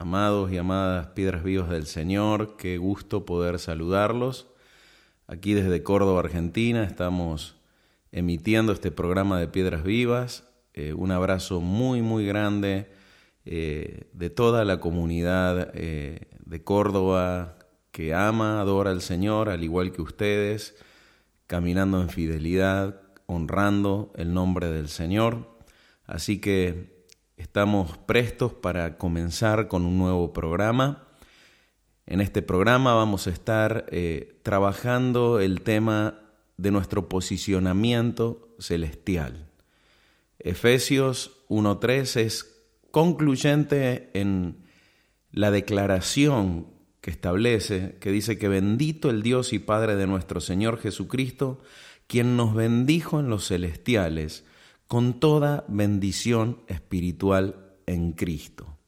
Amados y amadas piedras vivas del Señor, qué gusto poder saludarlos. Aquí desde Córdoba, Argentina, estamos emitiendo este programa de Piedras Vivas. Eh, un abrazo muy, muy grande eh, de toda la comunidad eh, de Córdoba que ama, adora al Señor, al igual que ustedes, caminando en fidelidad, honrando el nombre del Señor. Así que Estamos prestos para comenzar con un nuevo programa. En este programa vamos a estar eh, trabajando el tema de nuestro posicionamiento celestial. Efesios 1.3 es concluyente en la declaración que establece, que dice que bendito el Dios y Padre de nuestro Señor Jesucristo, quien nos bendijo en los celestiales con toda bendición espiritual en Cristo.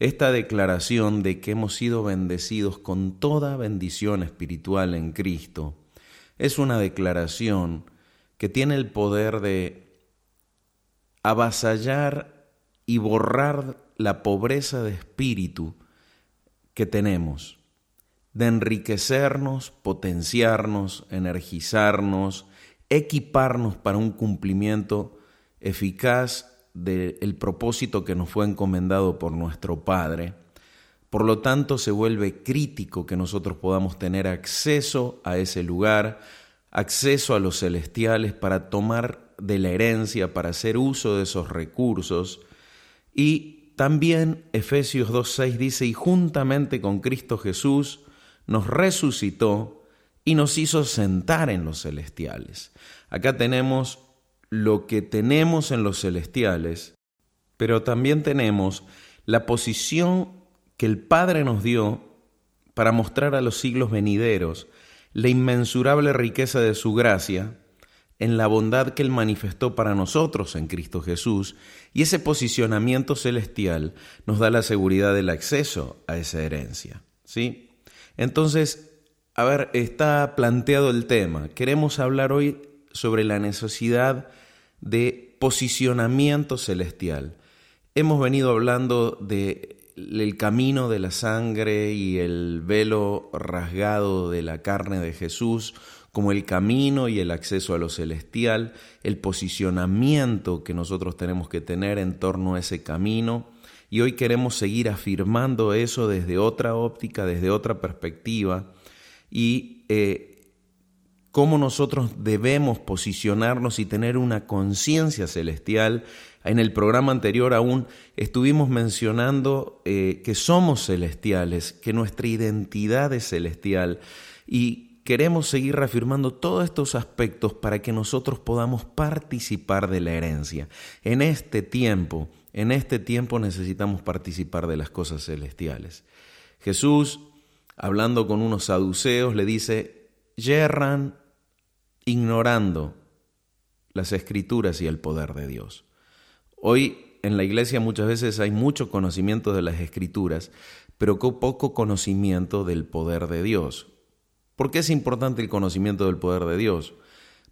Esta declaración de que hemos sido bendecidos con toda bendición espiritual en Cristo es una declaración que tiene el poder de avasallar y borrar la pobreza de espíritu que tenemos, de enriquecernos, potenciarnos, energizarnos, equiparnos para un cumplimiento eficaz del propósito que nos fue encomendado por nuestro Padre. Por lo tanto, se vuelve crítico que nosotros podamos tener acceso a ese lugar, acceso a los celestiales para tomar de la herencia, para hacer uso de esos recursos. Y también Efesios 2.6 dice, y juntamente con Cristo Jesús nos resucitó y nos hizo sentar en los celestiales. Acá tenemos lo que tenemos en los celestiales, pero también tenemos la posición que el Padre nos dio para mostrar a los siglos venideros la inmensurable riqueza de su gracia en la bondad que Él manifestó para nosotros en Cristo Jesús, y ese posicionamiento celestial nos da la seguridad del acceso a esa herencia. ¿sí? Entonces, a ver, está planteado el tema. Queremos hablar hoy sobre la necesidad de posicionamiento celestial. Hemos venido hablando de el camino de la sangre y el velo rasgado de la carne de Jesús como el camino y el acceso a lo celestial, el posicionamiento que nosotros tenemos que tener en torno a ese camino. Y hoy queremos seguir afirmando eso desde otra óptica, desde otra perspectiva, y eh, cómo nosotros debemos posicionarnos y tener una conciencia celestial. En el programa anterior aún estuvimos mencionando eh, que somos celestiales, que nuestra identidad es celestial y queremos seguir reafirmando todos estos aspectos para que nosotros podamos participar de la herencia. En este tiempo, en este tiempo necesitamos participar de las cosas celestiales. Jesús, hablando con unos saduceos, le dice, yerran ignorando las escrituras y el poder de Dios. Hoy en la iglesia muchas veces hay mucho conocimiento de las escrituras, pero poco conocimiento del poder de Dios. ¿Por qué es importante el conocimiento del poder de Dios?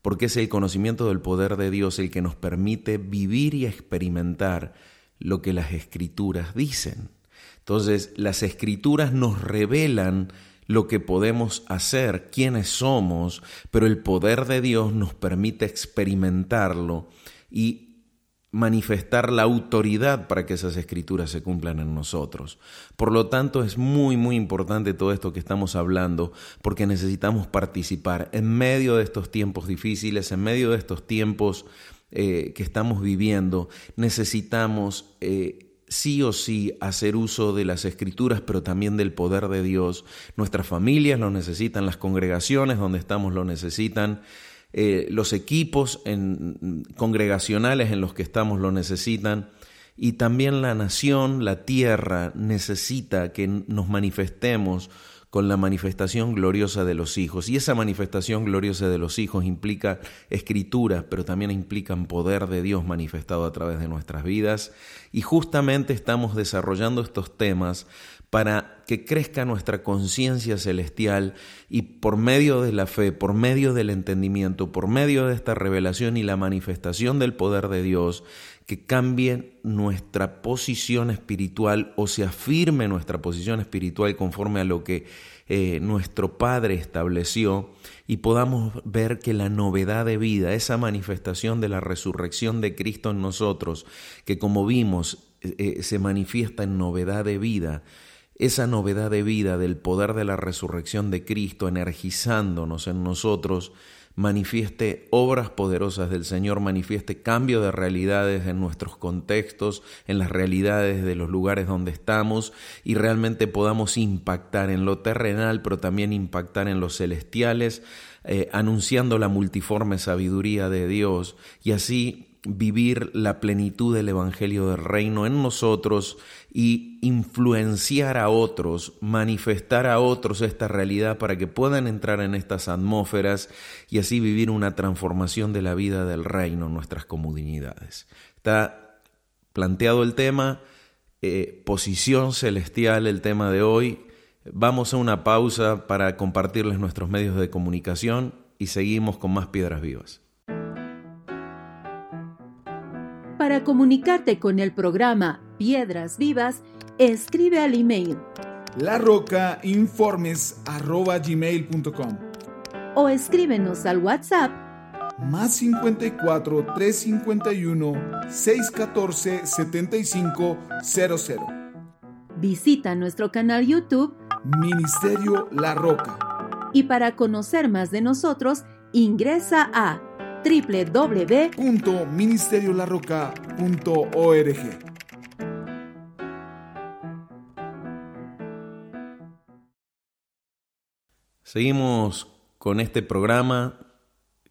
Porque es el conocimiento del poder de Dios el que nos permite vivir y experimentar lo que las escrituras dicen. Entonces, las escrituras nos revelan lo que podemos hacer, quiénes somos, pero el poder de Dios nos permite experimentarlo y manifestar la autoridad para que esas escrituras se cumplan en nosotros. Por lo tanto, es muy, muy importante todo esto que estamos hablando, porque necesitamos participar en medio de estos tiempos difíciles, en medio de estos tiempos eh, que estamos viviendo, necesitamos... Eh, sí o sí hacer uso de las escrituras, pero también del poder de Dios. Nuestras familias lo necesitan, las congregaciones donde estamos lo necesitan, eh, los equipos en, congregacionales en los que estamos lo necesitan. y también la nación, la tierra, necesita que nos manifestemos con la manifestación gloriosa de los hijos. Y esa manifestación gloriosa de los hijos implica escritura, pero también implica poder de Dios manifestado a través de nuestras vidas. Y justamente estamos desarrollando estos temas para que crezca nuestra conciencia celestial y por medio de la fe, por medio del entendimiento, por medio de esta revelación y la manifestación del poder de Dios, que cambie nuestra posición espiritual o se afirme nuestra posición espiritual conforme a lo que eh, nuestro Padre estableció y podamos ver que la novedad de vida, esa manifestación de la resurrección de Cristo en nosotros, que como vimos eh, eh, se manifiesta en novedad de vida, esa novedad de vida del poder de la resurrección de Cristo energizándonos en nosotros, manifieste obras poderosas del Señor, manifieste cambio de realidades en nuestros contextos, en las realidades de los lugares donde estamos y realmente podamos impactar en lo terrenal, pero también impactar en los celestiales, eh, anunciando la multiforme sabiduría de Dios y así vivir la plenitud del Evangelio del Reino en nosotros y influenciar a otros, manifestar a otros esta realidad para que puedan entrar en estas atmósferas y así vivir una transformación de la vida del Reino en nuestras comunidades. Está planteado el tema, eh, posición celestial, el tema de hoy. Vamos a una pausa para compartirles nuestros medios de comunicación y seguimos con más piedras vivas. Para comunicarte con el programa Piedras Vivas, escribe al email larrocainformes.gmail.com o escríbenos al WhatsApp más 54 351 614 7500. Visita nuestro canal YouTube Ministerio La Roca. Y para conocer más de nosotros, ingresa a www.ministeriolarroca.org. Seguimos con este programa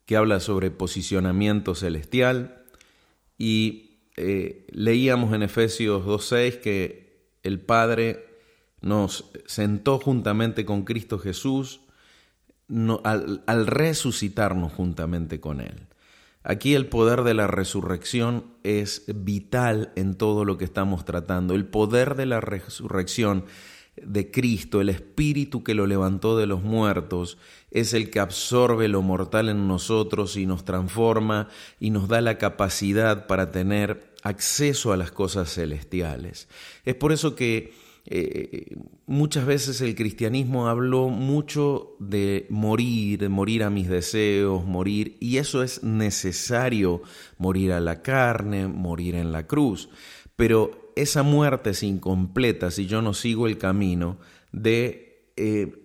que habla sobre posicionamiento celestial y eh, leíamos en Efesios 2.6 que el Padre nos sentó juntamente con Cristo Jesús al, resucitarnos juntamente con Él. Aquí el poder de la resurrección es vital en todo lo que estamos tratando. El poder de la resurrección de Cristo, el Espíritu que lo levantó de los muertos, es el que absorbe lo mortal en nosotros y nos transforma y nos da la capacidad para tener acceso a las cosas celestiales. Es por eso que eh, muchas veces el cristianismo habló mucho de morir, morir a mis deseos, morir, y eso es necesario, morir a la carne, morir en la cruz. Pero esa muerte es incompleta si yo no sigo el camino de eh,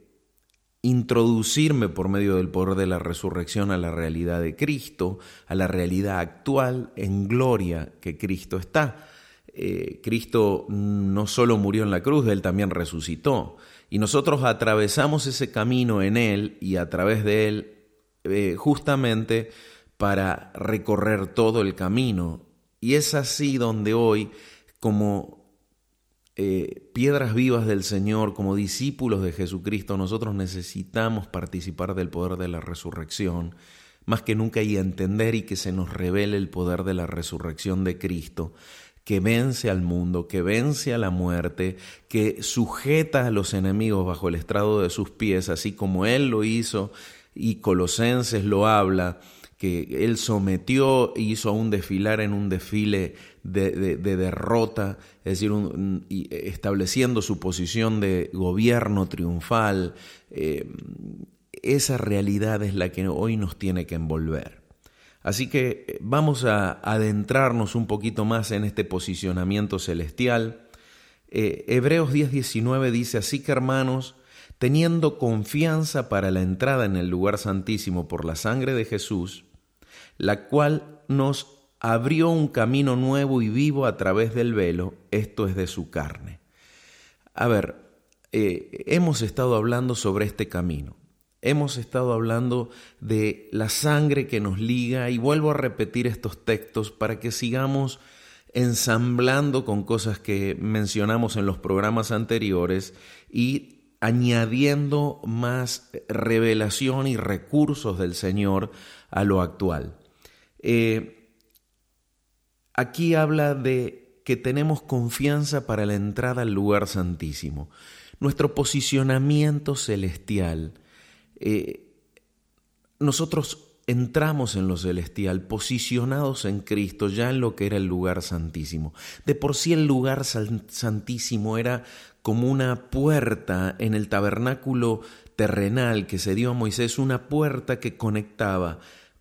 introducirme por medio del poder de la resurrección a la realidad de Cristo, a la realidad actual en gloria que Cristo está. Eh, Cristo no solo murió en la cruz, Él también resucitó. Y nosotros atravesamos ese camino en Él y a través de Él eh, justamente para recorrer todo el camino. Y es así donde hoy, como eh, piedras vivas del Señor, como discípulos de Jesucristo, nosotros necesitamos participar del poder de la resurrección, más que nunca y entender y que se nos revele el poder de la resurrección de Cristo que vence al mundo, que vence a la muerte, que sujeta a los enemigos bajo el estrado de sus pies, así como Él lo hizo y Colosenses lo habla, que Él sometió e hizo un desfilar en un desfile de, derrota, es decir, estableciendo su posición de gobierno triunfal. Eh, esa realidad es la que hoy nos tiene que envolver. Así que eh, vamos a adentrarnos un poquito más en este posicionamiento celestial. Eh, Hebreos 10:19 dice, así que hermanos, teniendo confianza para la entrada en el lugar santísimo por la sangre de Jesús, la cual nos abrió un camino nuevo y vivo a través del velo, esto es de su carne. A ver, eh, hemos estado hablando sobre este camino. Hemos estado hablando de la sangre que nos liga y vuelvo a repetir estos textos para que sigamos ensamblando con cosas que mencionamos en los programas anteriores y añadiendo más revelación y recursos del Señor a lo actual. Eh, aquí habla de que tenemos confianza para la entrada al lugar santísimo. Nuestro posicionamiento celestial. Eh, nosotros entramos en lo celestial, posicionados en Cristo, ya en lo que era el lugar santísimo. De por sí el lugar santísimo era como una puerta en el tabernáculo terrenal que se dio a Moisés, una puerta que conectaba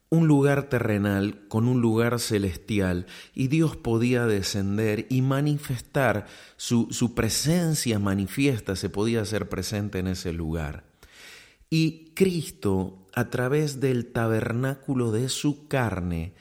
un lugar terrenal con un lugar celestial y Dios podía descender y manifestar su, su presencia manifiesta, se podía hacer presente en ese lugar. Y Cristo a través del tabernáculo de su carne,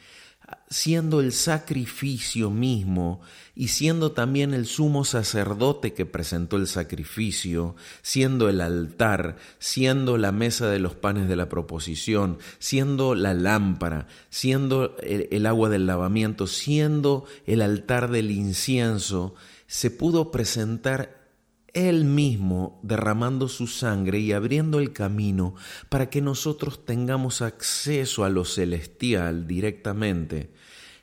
siendo el sacrificio mismo y siendo también el sumo sacerdote que presentó el sacrificio, siendo el altar, siendo la mesa de los panes de la proposición, siendo la lámpara, siendo el, agua del lavamiento, siendo el altar del incienso, se pudo presentar él mismo derramando su sangre y abriendo el camino para que nosotros tengamos acceso a lo celestial directamente.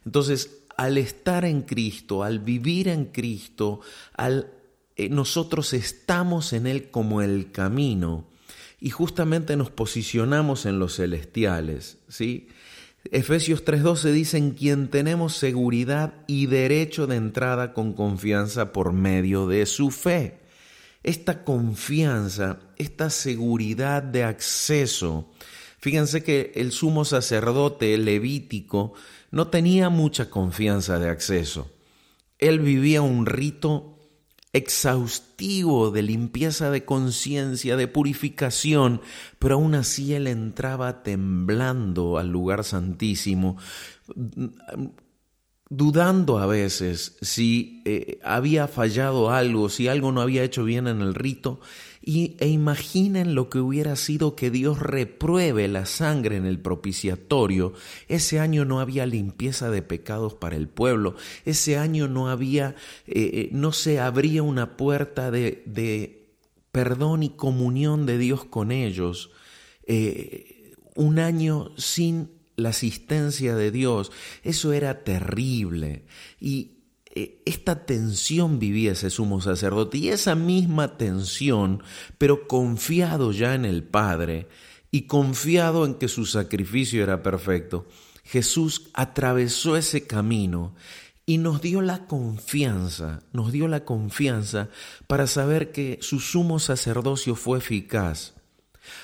Entonces, al estar en Cristo, al vivir en Cristo, eh, nosotros estamos en Él como el camino y justamente nos posicionamos en los celestiales, ¿sí? Efesios 3:12 dice en quien tenemos seguridad y derecho de entrada con confianza por medio de su fe esta confianza, esta seguridad de acceso. Fíjense que el sumo sacerdote levítico no tenía mucha confianza de acceso. Él vivía un rito exhaustivo de limpieza de conciencia, de purificación, pero aún así él entraba temblando al lugar santísimo, dudando a veces si eh, había fallado algo, si algo no había hecho bien en el rito, y, e imaginen lo que hubiera sido que Dios repruebe la sangre en el propiciatorio. Ese año no había limpieza de pecados para el pueblo, ese año no había, eh, eh, no se abría una puerta de, de, perdón y comunión de Dios con ellos. un año sin la asistencia de Dios, eso era terrible. Y eh, esta tensión vivía ese sumo sacerdote y esa misma tensión, pero confiado ya en el Padre y confiado en que su sacrificio era perfecto, Jesús atravesó ese camino y nos dio la confianza, nos dio la confianza para saber que su sumo sacerdocio fue eficaz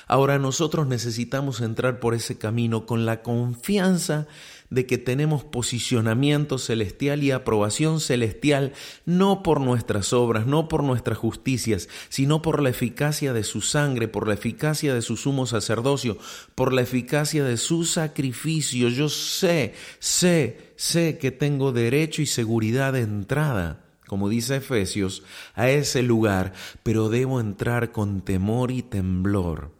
Ahora nosotros necesitamos entrar por ese camino con la confianza de que tenemos posicionamiento celestial y aprobación celestial no por nuestras obras, no por nuestras justicias, sino por la eficacia de su sangre, por la eficacia de su sumo sacerdocio, por la eficacia de su sacrificio. Yo sé, sé, sé que tengo derecho y seguridad de entrada como dice Efesios, a ese lugar, pero debo entrar con temor y temblor,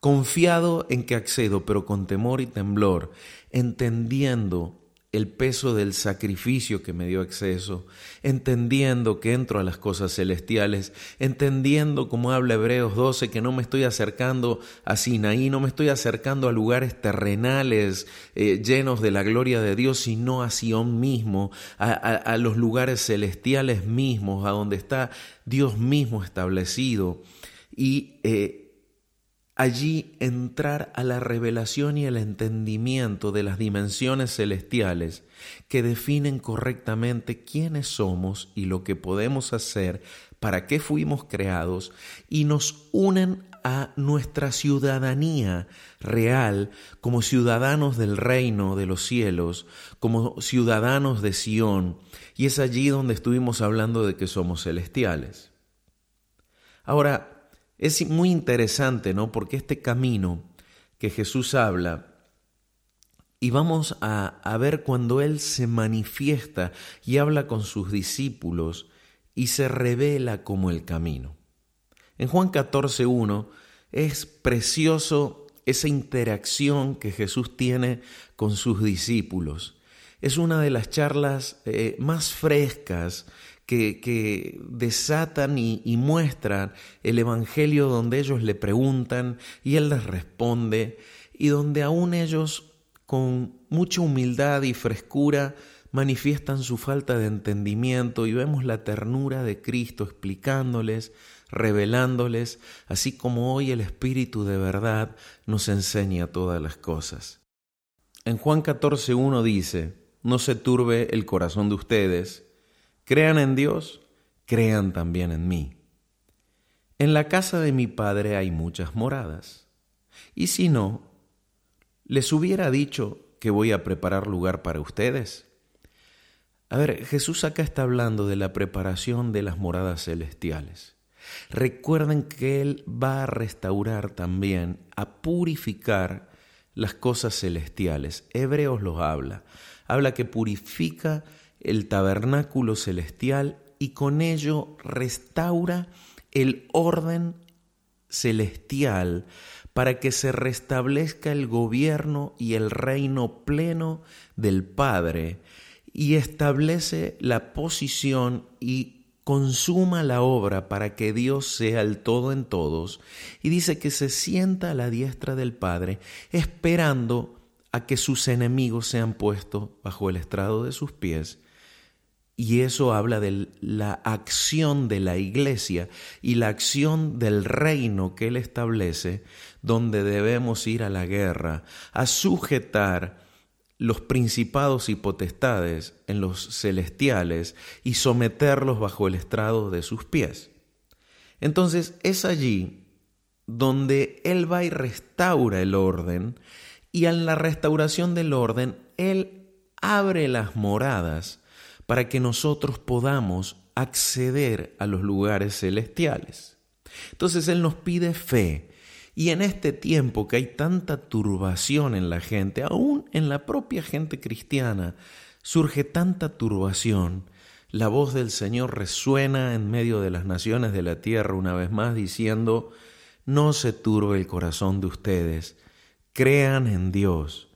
confiado en que accedo, pero con temor y temblor, entendiendo el peso del sacrificio que me dio acceso, entendiendo que entro a las cosas celestiales, entendiendo como habla Hebreos 12 que no me estoy acercando a Sinaí, no me estoy acercando a lugares terrenales eh, llenos de la gloria de Dios, sino a Sion mismo, a, los lugares celestiales mismos, a donde está Dios mismo establecido. Y eh, allí entrar a la revelación y el entendimiento de las dimensiones celestiales que definen correctamente quiénes somos y lo que podemos hacer, para qué fuimos creados y nos unen a nuestra ciudadanía real como ciudadanos del reino de los cielos, como ciudadanos de Sión, y es allí donde estuvimos hablando de que somos celestiales. Ahora, es muy interesante, ¿no? Porque este camino que Jesús habla, y vamos a, a, ver cuando Él se manifiesta y habla con sus discípulos y se revela como el camino. En Juan 14.1 es precioso esa interacción que Jesús tiene con sus discípulos. Es una de las charlas eh, más frescas que, desatan y, y, muestran el Evangelio donde ellos le preguntan y Él les responde y donde aún ellos con mucha humildad y frescura manifiestan su falta de entendimiento y vemos la ternura de Cristo explicándoles, revelándoles, así como hoy el Espíritu de verdad nos enseña todas las cosas. En Juan 14.1 dice, no se turbe el corazón de ustedes, crean en Dios, crean también en mí. En la casa de mi Padre hay muchas moradas, y si no, les hubiera dicho que voy a preparar lugar para ustedes. A ver, Jesús acá está hablando de la preparación de las moradas celestiales. Recuerden que Él va a restaurar también, a purificar las cosas celestiales. Hebreos los habla. Habla que purifica el tabernáculo celestial y con ello restaura el orden celestial para que se restablezca el gobierno y el reino pleno del Padre y establece la posición y consuma la obra para que Dios sea el todo en todos, y dice que se sienta a la diestra del Padre esperando a que sus enemigos sean puestos bajo el estrado de sus pies. Y eso habla de la acción de la iglesia y la acción del reino que Él establece, donde debemos ir a la guerra, a sujetar los principados y potestades en los celestiales y someterlos bajo el estrado de sus pies. Entonces es allí donde Él va y restaura el orden y en la restauración del orden Él abre las moradas para que nosotros podamos acceder a los lugares celestiales. Entonces Él nos pide fe, y en este tiempo que hay tanta turbación en la gente, aún en la propia gente cristiana, surge tanta turbación, la voz del Señor resuena en medio de las naciones de la tierra una vez más diciendo, no se turbe el corazón de ustedes, crean en Dios,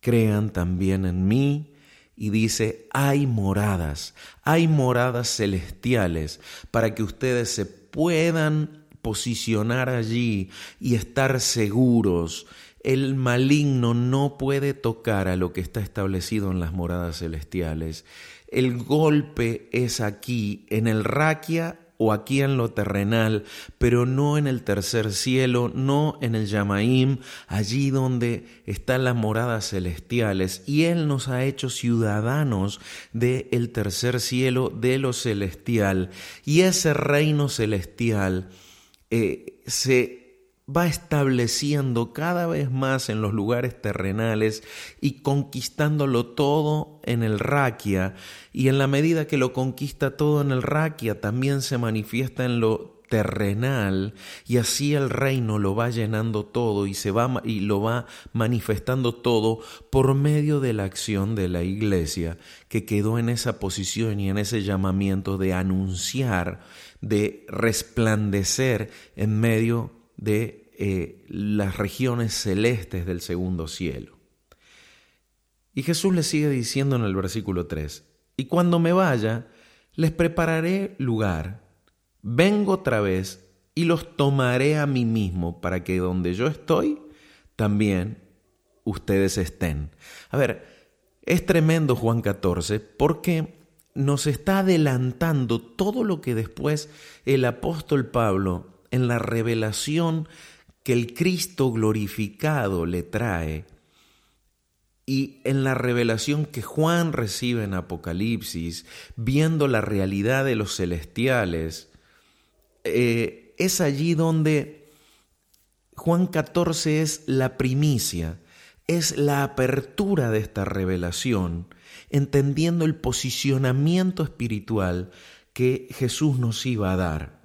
crean también en mí, y dice, hay moradas, hay moradas celestiales para que ustedes se puedan posicionar allí y estar seguros. El maligno no puede tocar a lo que está establecido en las moradas celestiales. El golpe es aquí, en el raquia o aquí en lo terrenal, pero no en el tercer cielo, no en el Yamaim, allí donde están las moradas celestiales. Y Él nos ha hecho ciudadanos del el tercer cielo, de lo celestial. Y ese reino celestial eh, se va estableciendo cada vez más en los lugares terrenales y conquistándolo todo en el raquia. Y en la medida que lo conquista todo en el raquia también se manifiesta en lo terrenal y así el reino lo va llenando todo y se va y lo va manifestando todo por medio de la acción de la iglesia que quedó en esa posición y en ese llamamiento de anunciar de resplandecer en medio de eh, las regiones celestes del segundo cielo. Y Jesús le sigue diciendo en el versículo 3, y cuando me vaya, les prepararé lugar, vengo otra vez y los tomaré a mí mismo para que donde yo estoy, también ustedes estén. A ver, es tremendo Juan 14 porque nos está adelantando todo lo que después el apóstol Pablo en la revelación que el Cristo glorificado le trae y en la revelación que Juan recibe en Apocalipsis, viendo la realidad de los celestiales, eh, es allí donde Juan 14 es la primicia, es la apertura de esta revelación entendiendo el posicionamiento espiritual que Jesús nos iba a dar.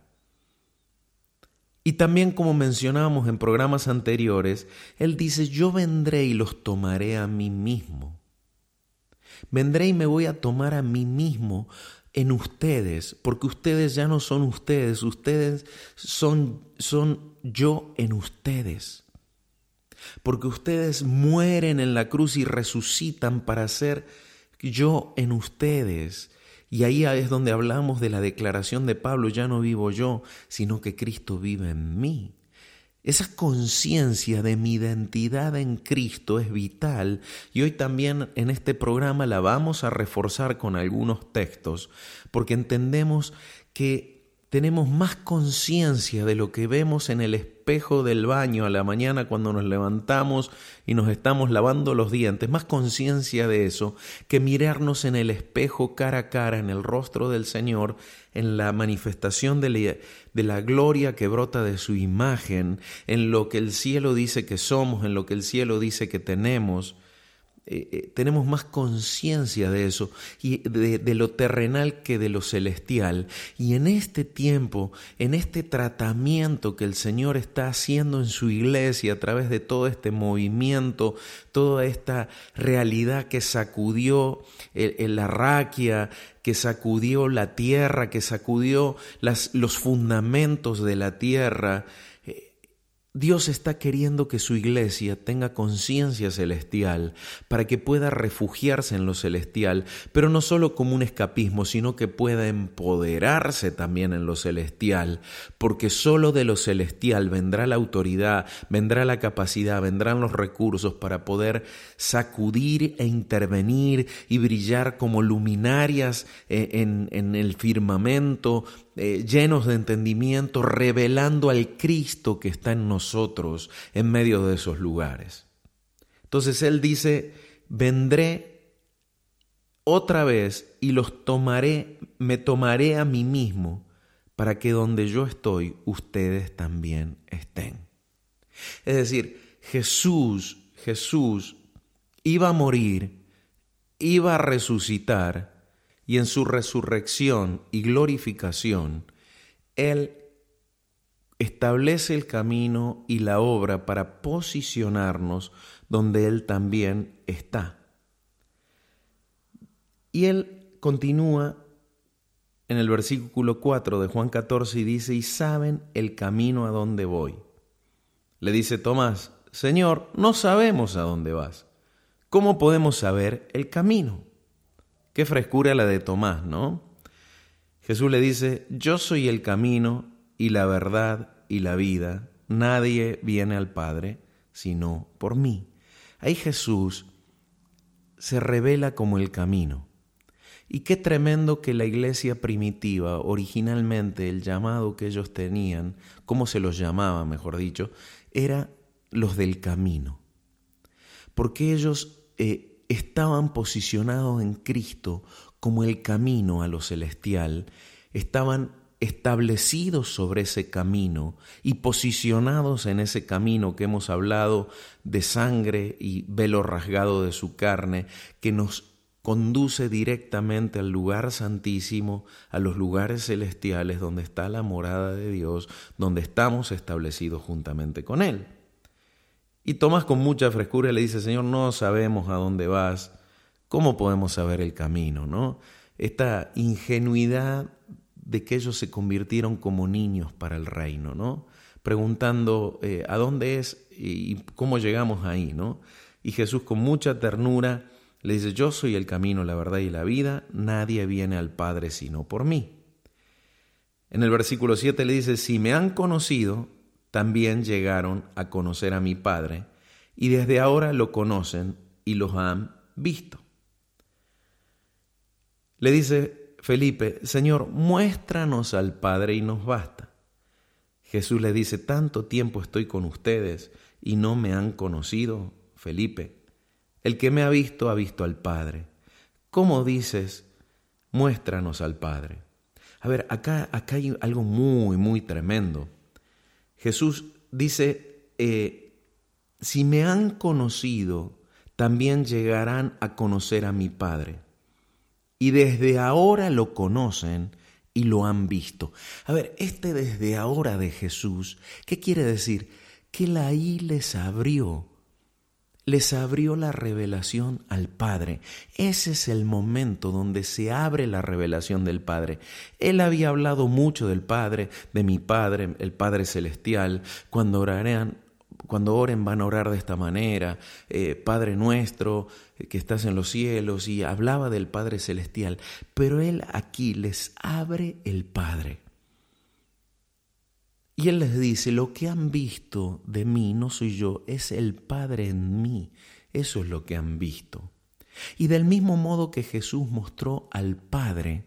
Y también como mencionábamos en programas anteriores, Él dice, yo vendré y los tomaré a mí mismo. Vendré y me voy a tomar a mí mismo en ustedes, porque ustedes ya no son ustedes, ustedes son, son yo en ustedes. Porque ustedes mueren en la cruz y resucitan para ser yo en ustedes. Y ahí es donde hablamos de la declaración de Pablo, ya no vivo yo, sino que Cristo vive en mí. Esa conciencia de mi identidad en Cristo es vital y hoy también en este programa la vamos a reforzar con algunos textos porque entendemos que tenemos más conciencia de lo que vemos en el espejo del baño a la mañana cuando nos levantamos y nos estamos lavando los dientes, más conciencia de eso que mirarnos en el espejo cara a cara, en el rostro del Señor, en la manifestación de la, de la gloria que brota de su imagen, en lo que el cielo dice que somos, en lo que el cielo dice que tenemos. Eh, eh, tenemos más conciencia de eso y de, lo terrenal que de lo celestial. Y en este tiempo, en este tratamiento que el Señor está haciendo en su iglesia a través de todo este movimiento, toda esta realidad que sacudió la raquia, que sacudió la tierra, que sacudió los fundamentos de la tierra, Dios está queriendo que su iglesia tenga conciencia celestial para que pueda refugiarse en lo celestial, pero no solo como un escapismo, sino que pueda empoderarse también en lo celestial, porque solo de lo celestial vendrá la autoridad, vendrá la capacidad, vendrán los recursos para poder sacudir e intervenir y brillar como luminarias eh, en, en el firmamento, eh, llenos de entendimiento, revelando al Cristo que está en nosotros en medio de esos lugares. Entonces Él dice, vendré otra vez y los tomaré, me tomaré a mí mismo para que donde yo estoy, ustedes también estén. Es decir, Jesús, Jesús iba a morir, iba a resucitar, y en su resurrección y glorificación, Él establece el camino y la obra para posicionarnos donde Él también está. Y Él continúa en el versículo 4 de Juan 14 y dice, y saben el camino a donde voy. Le dice Tomás, Señor, no sabemos a dónde vas. ¿Cómo podemos saber el camino? Qué frescura la de Tomás, ¿no? Jesús le dice, yo soy el camino y la verdad y la vida. Nadie viene al Padre sino por mí. Ahí Jesús se revela como el camino. Y qué tremendo que la iglesia primitiva, originalmente el llamado que ellos tenían, como se los llamaba, mejor dicho, era los del camino. Porque ellos eh, estaban posicionados en Cristo como el camino a lo celestial, estaban establecidos sobre ese camino y posicionados en ese camino que hemos hablado de sangre y velo rasgado de su carne, que nos conduce directamente al lugar santísimo, a los lugares celestiales donde está la morada de Dios, donde estamos establecidos juntamente con Él. Y Tomás con mucha frescura le dice, Señor, no sabemos a dónde vas, ¿cómo podemos saber el camino? ¿no? Esta ingenuidad de que ellos se convirtieron como niños para el reino, ¿no? preguntando eh, a dónde es y cómo llegamos ahí. ¿no? Y Jesús con mucha ternura le dice, yo soy el camino, la verdad y la vida, nadie viene al Padre sino por mí. En el versículo 7 le dice, si me han conocido, también llegaron a conocer a mi Padre, y desde ahora lo conocen y los han visto. Le dice Felipe, Señor, muéstranos al Padre y nos basta. Jesús le dice, tanto tiempo estoy con ustedes y no me han conocido, Felipe. El que me ha visto ha visto al Padre. ¿Cómo dices, muéstranos al Padre? A ver, acá, acá hay algo muy, muy tremendo. Jesús dice, eh, si me han conocido, también llegarán a conocer a mi Padre. Y desde ahora lo conocen y lo han visto. A ver, este desde ahora de Jesús, ¿qué quiere decir? Que la I les abrió les abrió la revelación al Padre. Ese es el momento donde se abre la revelación del Padre. Él había hablado mucho del Padre, de mi Padre, el Padre Celestial. Cuando orarían, cuando oren van a orar de esta manera, eh, Padre nuestro eh, que estás en los cielos, y hablaba del Padre Celestial, pero Él aquí les abre el Padre. Y Él les dice, lo que han visto de mí no soy yo, es el Padre en mí. Eso es lo que han visto. Y del mismo modo que Jesús mostró al Padre,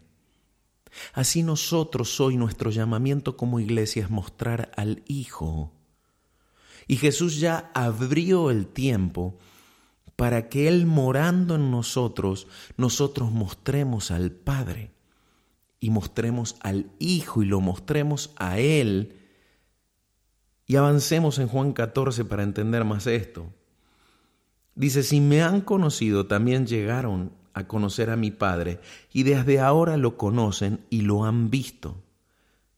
así nosotros hoy nuestro llamamiento como iglesia es mostrar al Hijo. Y Jesús ya abrió el tiempo para que Él morando en nosotros, nosotros mostremos al Padre y mostremos al Hijo y lo mostremos a Él. Y avancemos en Juan 14 para entender más esto. Dice, si me han conocido, también llegaron a conocer a mi Padre, y desde ahora lo conocen y lo han visto.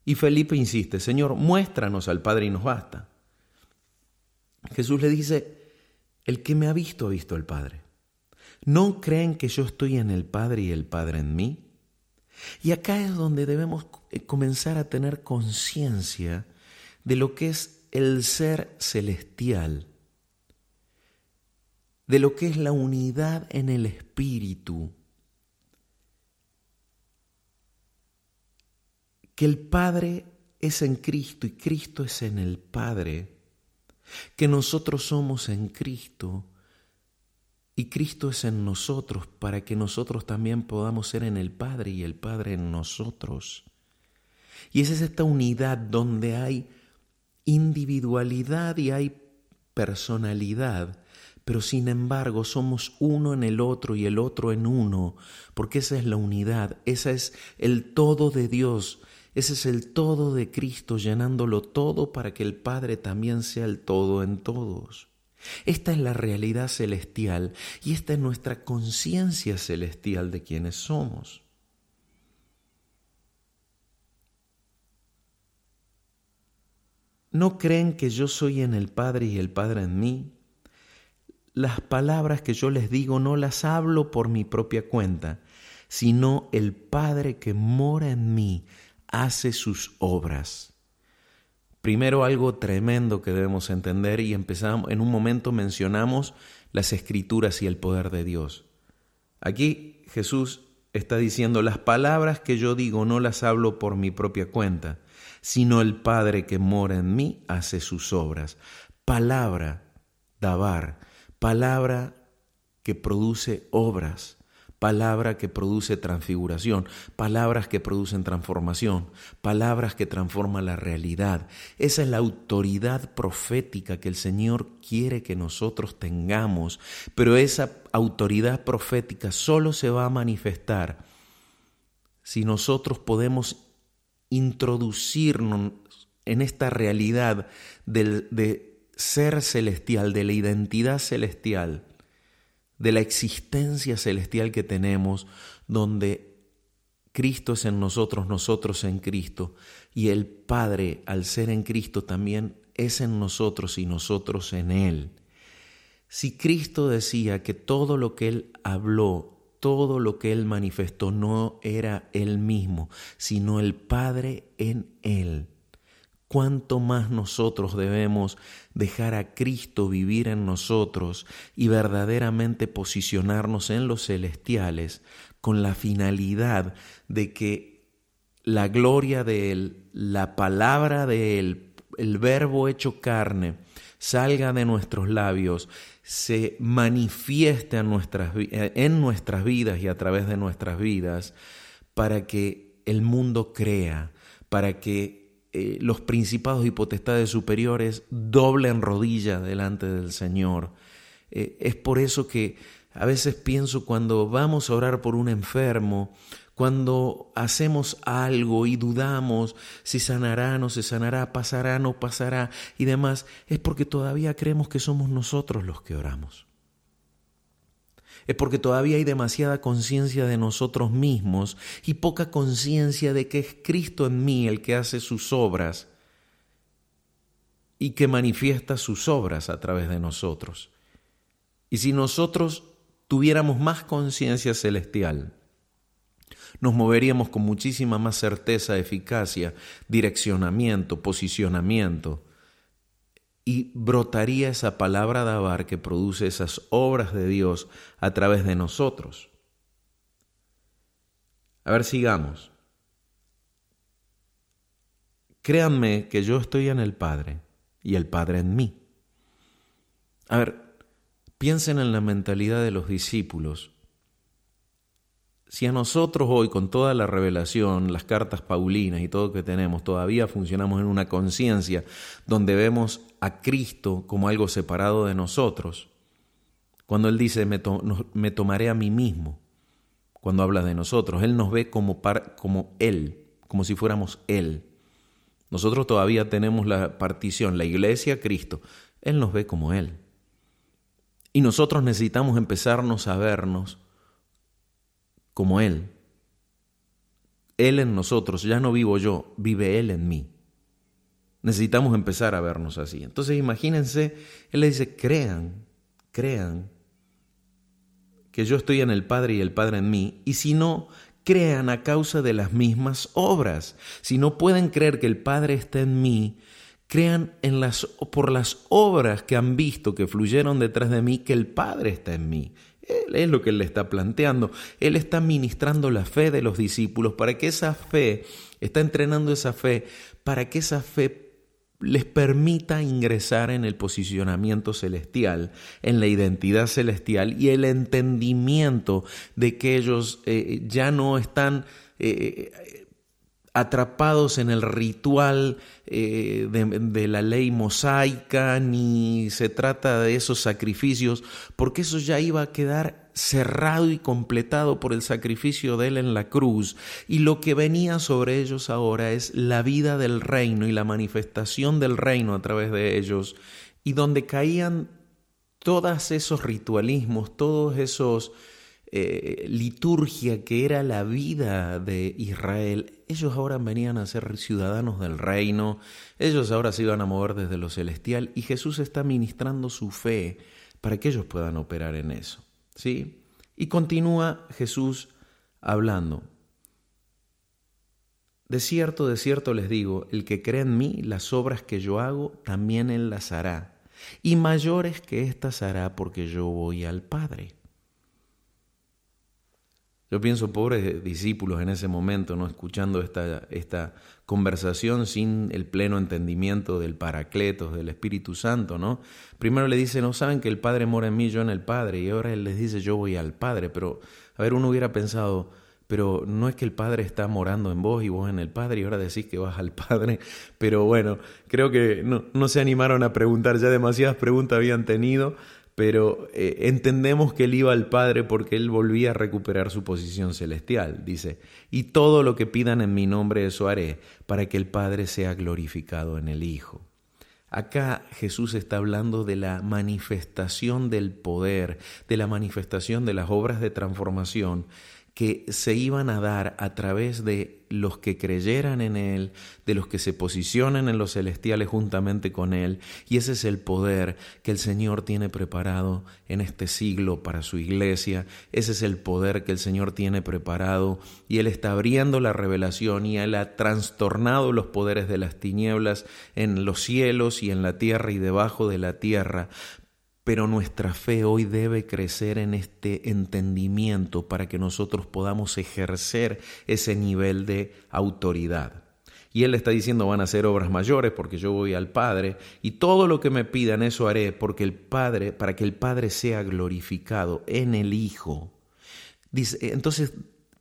Y Felipe insiste, Señor, muéstranos al Padre y nos basta. Jesús le dice, el que me ha visto ha visto al Padre. ¿No creen que yo estoy en el Padre y el Padre en mí? Y acá es donde debemos eh, comenzar a tener conciencia de lo que es el ser celestial de lo que es la unidad en el espíritu. Que el Padre es en Cristo y Cristo es en el Padre. Que nosotros somos en Cristo y Cristo es en nosotros para que nosotros también podamos ser en el Padre y el Padre en nosotros. Y es esta unidad donde hay individualidad y hay personalidad, pero sin embargo somos uno en el otro y el otro en uno, porque esa es la unidad, esa es el todo de Dios, ese es el todo de Cristo llenándolo todo para que el Padre también sea el todo en todos. Esta es la realidad celestial y esta es nuestra conciencia celestial de quienes somos. ¿No creen que yo soy en el Padre y el Padre en mí? las palabras que yo les digo no las hablo por mi propia cuenta, sino el Padre que mora en mí hace sus obras. Primero algo tremendo que debemos entender y empezamos, en un momento mencionamos las escrituras y el poder de Dios. Aquí Jesús está diciendo, las palabras que yo digo no las hablo por mi propia cuenta, sino el Padre que mora en mí hace sus obras. Palabra, dabar, palabra que produce obras, palabra que produce transfiguración, palabras que producen transformación, palabras que transforman la realidad. Esa es la autoridad profética que el Señor quiere que nosotros tengamos, pero esa autoridad profética solo se va a manifestar si nosotros podemos introducirnos en esta realidad del, de ser celestial, de la identidad celestial, de la existencia celestial que tenemos, donde Cristo es en nosotros, nosotros en Cristo, y el Padre, al ser en Cristo, también es en nosotros y nosotros en Él. Si Cristo decía que todo lo que Él habló, todo lo que Él manifestó no era Él mismo, sino el Padre en Él, cuánto más nosotros debemos dejar a Cristo vivir en nosotros y verdaderamente posicionarnos en los celestiales con la finalidad de que la gloria de Él, la palabra de Él, el verbo hecho carne, salga de nuestros labios, se manifieste en nuestras, en nuestras vidas y a través de nuestras vidas, para que el mundo crea, para que eh, los principados y potestades superiores doblen rodilla delante del Señor. Eh, es por eso que a veces pienso cuando vamos a orar por un enfermo, cuando hacemos algo y dudamos si sanará, no se sanará, pasará, no pasará y demás, es porque todavía creemos que somos nosotros los que oramos es porque todavía hay demasiada conciencia de nosotros mismos y poca conciencia de que es Cristo en mí el que hace sus obras y que manifiesta sus obras a través de nosotros. Y si nosotros tuviéramos más conciencia celestial, nos moveríamos con muchísima más certeza, eficacia, direccionamiento, posicionamiento y brotaría esa palabra de Abar que produce esas obras de Dios a través de nosotros. A ver, sigamos. Créanme que yo estoy en el Padre y el Padre en mí. A ver, piensen en la mentalidad de los discípulos. Si a nosotros hoy, con toda la revelación, las cartas paulinas y todo que tenemos, todavía funcionamos en una conciencia donde vemos a Cristo como algo separado de nosotros, cuando Él dice, me, me tomaré a mí mismo, cuando habla de nosotros. Él nos ve como, como Él, como si fuéramos Él. Nosotros todavía tenemos la partición, la iglesia, Cristo. Él nos ve como Él. Y nosotros necesitamos empezarnos a vernos como Él. Él en nosotros, ya no vivo yo, vive Él en mí. Necesitamos empezar a vernos así. Entonces imagínense, Él le dice, crean, crean que yo estoy en el Padre y el Padre en mí, y si no, crean a causa de las mismas obras. Si no pueden creer que el Padre está en mí, crean en las, por las obras que han visto que fluyeron detrás de mí que el Padre está en mí. Él es lo que él le está planteando. Él está ministrando la fe de los discípulos para que esa fe, está entrenando esa fe, para que esa fe les permita ingresar en el posicionamiento celestial, en la identidad celestial y el entendimiento de que ellos eh, ya no están eh, atrapados en el ritual eh, de, la ley mosaica, ni se trata de esos sacrificios, porque eso ya iba a quedar cerrado y completado por el sacrificio de Él en la cruz, y lo que venía sobre ellos ahora es la vida del reino y la manifestación del reino a través de ellos, y donde caían todos esos ritualismos, todos esos eh, liturgia que era la vida de Israel, ellos ahora venían a ser ciudadanos del reino, ellos ahora se iban a mover desde lo celestial y Jesús está ministrando su fe para que ellos puedan operar en eso. ¿sí? Y continúa Jesús hablando. De cierto, de cierto les digo, el que cree en mí, las obras que yo hago, también él las hará, y mayores que éstas hará porque yo voy al Padre. Yo pienso, pobres discípulos en ese momento, ¿no? escuchando esta, esta conversación sin el pleno entendimiento del Paracletos, del Espíritu Santo, ¿no? Primero le dice, no saben que el Padre mora en mí, yo en el Padre, y ahora él les dice, yo voy al Padre, pero, a ver, uno hubiera pensado, pero no es que el Padre está morando en vos y vos en el Padre y ahora decís que vas al Padre, pero bueno, creo que no, no se animaron a preguntar, ya demasiadas preguntas habían tenido, pero eh, entendemos que él iba al Padre porque él volvía a recuperar su posición celestial. Dice, y todo lo que pidan en mi nombre eso haré, para que el Padre sea glorificado en el Hijo. Acá Jesús está hablando de la manifestación del poder, de la manifestación de las obras de transformación que se iban a dar a través de los que creyeran en Él, de los que se posicionen en los celestiales juntamente con Él. Y ese es el poder que el Señor tiene preparado en este siglo para su iglesia. Ese es el poder que el Señor tiene preparado. Y Él está abriendo la revelación y Él ha trastornado los poderes de las tinieblas en los cielos y en la tierra y debajo de la tierra pero nuestra fe hoy debe crecer en este entendimiento para que nosotros podamos ejercer ese nivel de autoridad. Y Él está diciendo, van a ser obras mayores porque yo voy al Padre y todo lo que me pidan eso haré porque el Padre, para que el Padre sea glorificado en el Hijo. Entonces,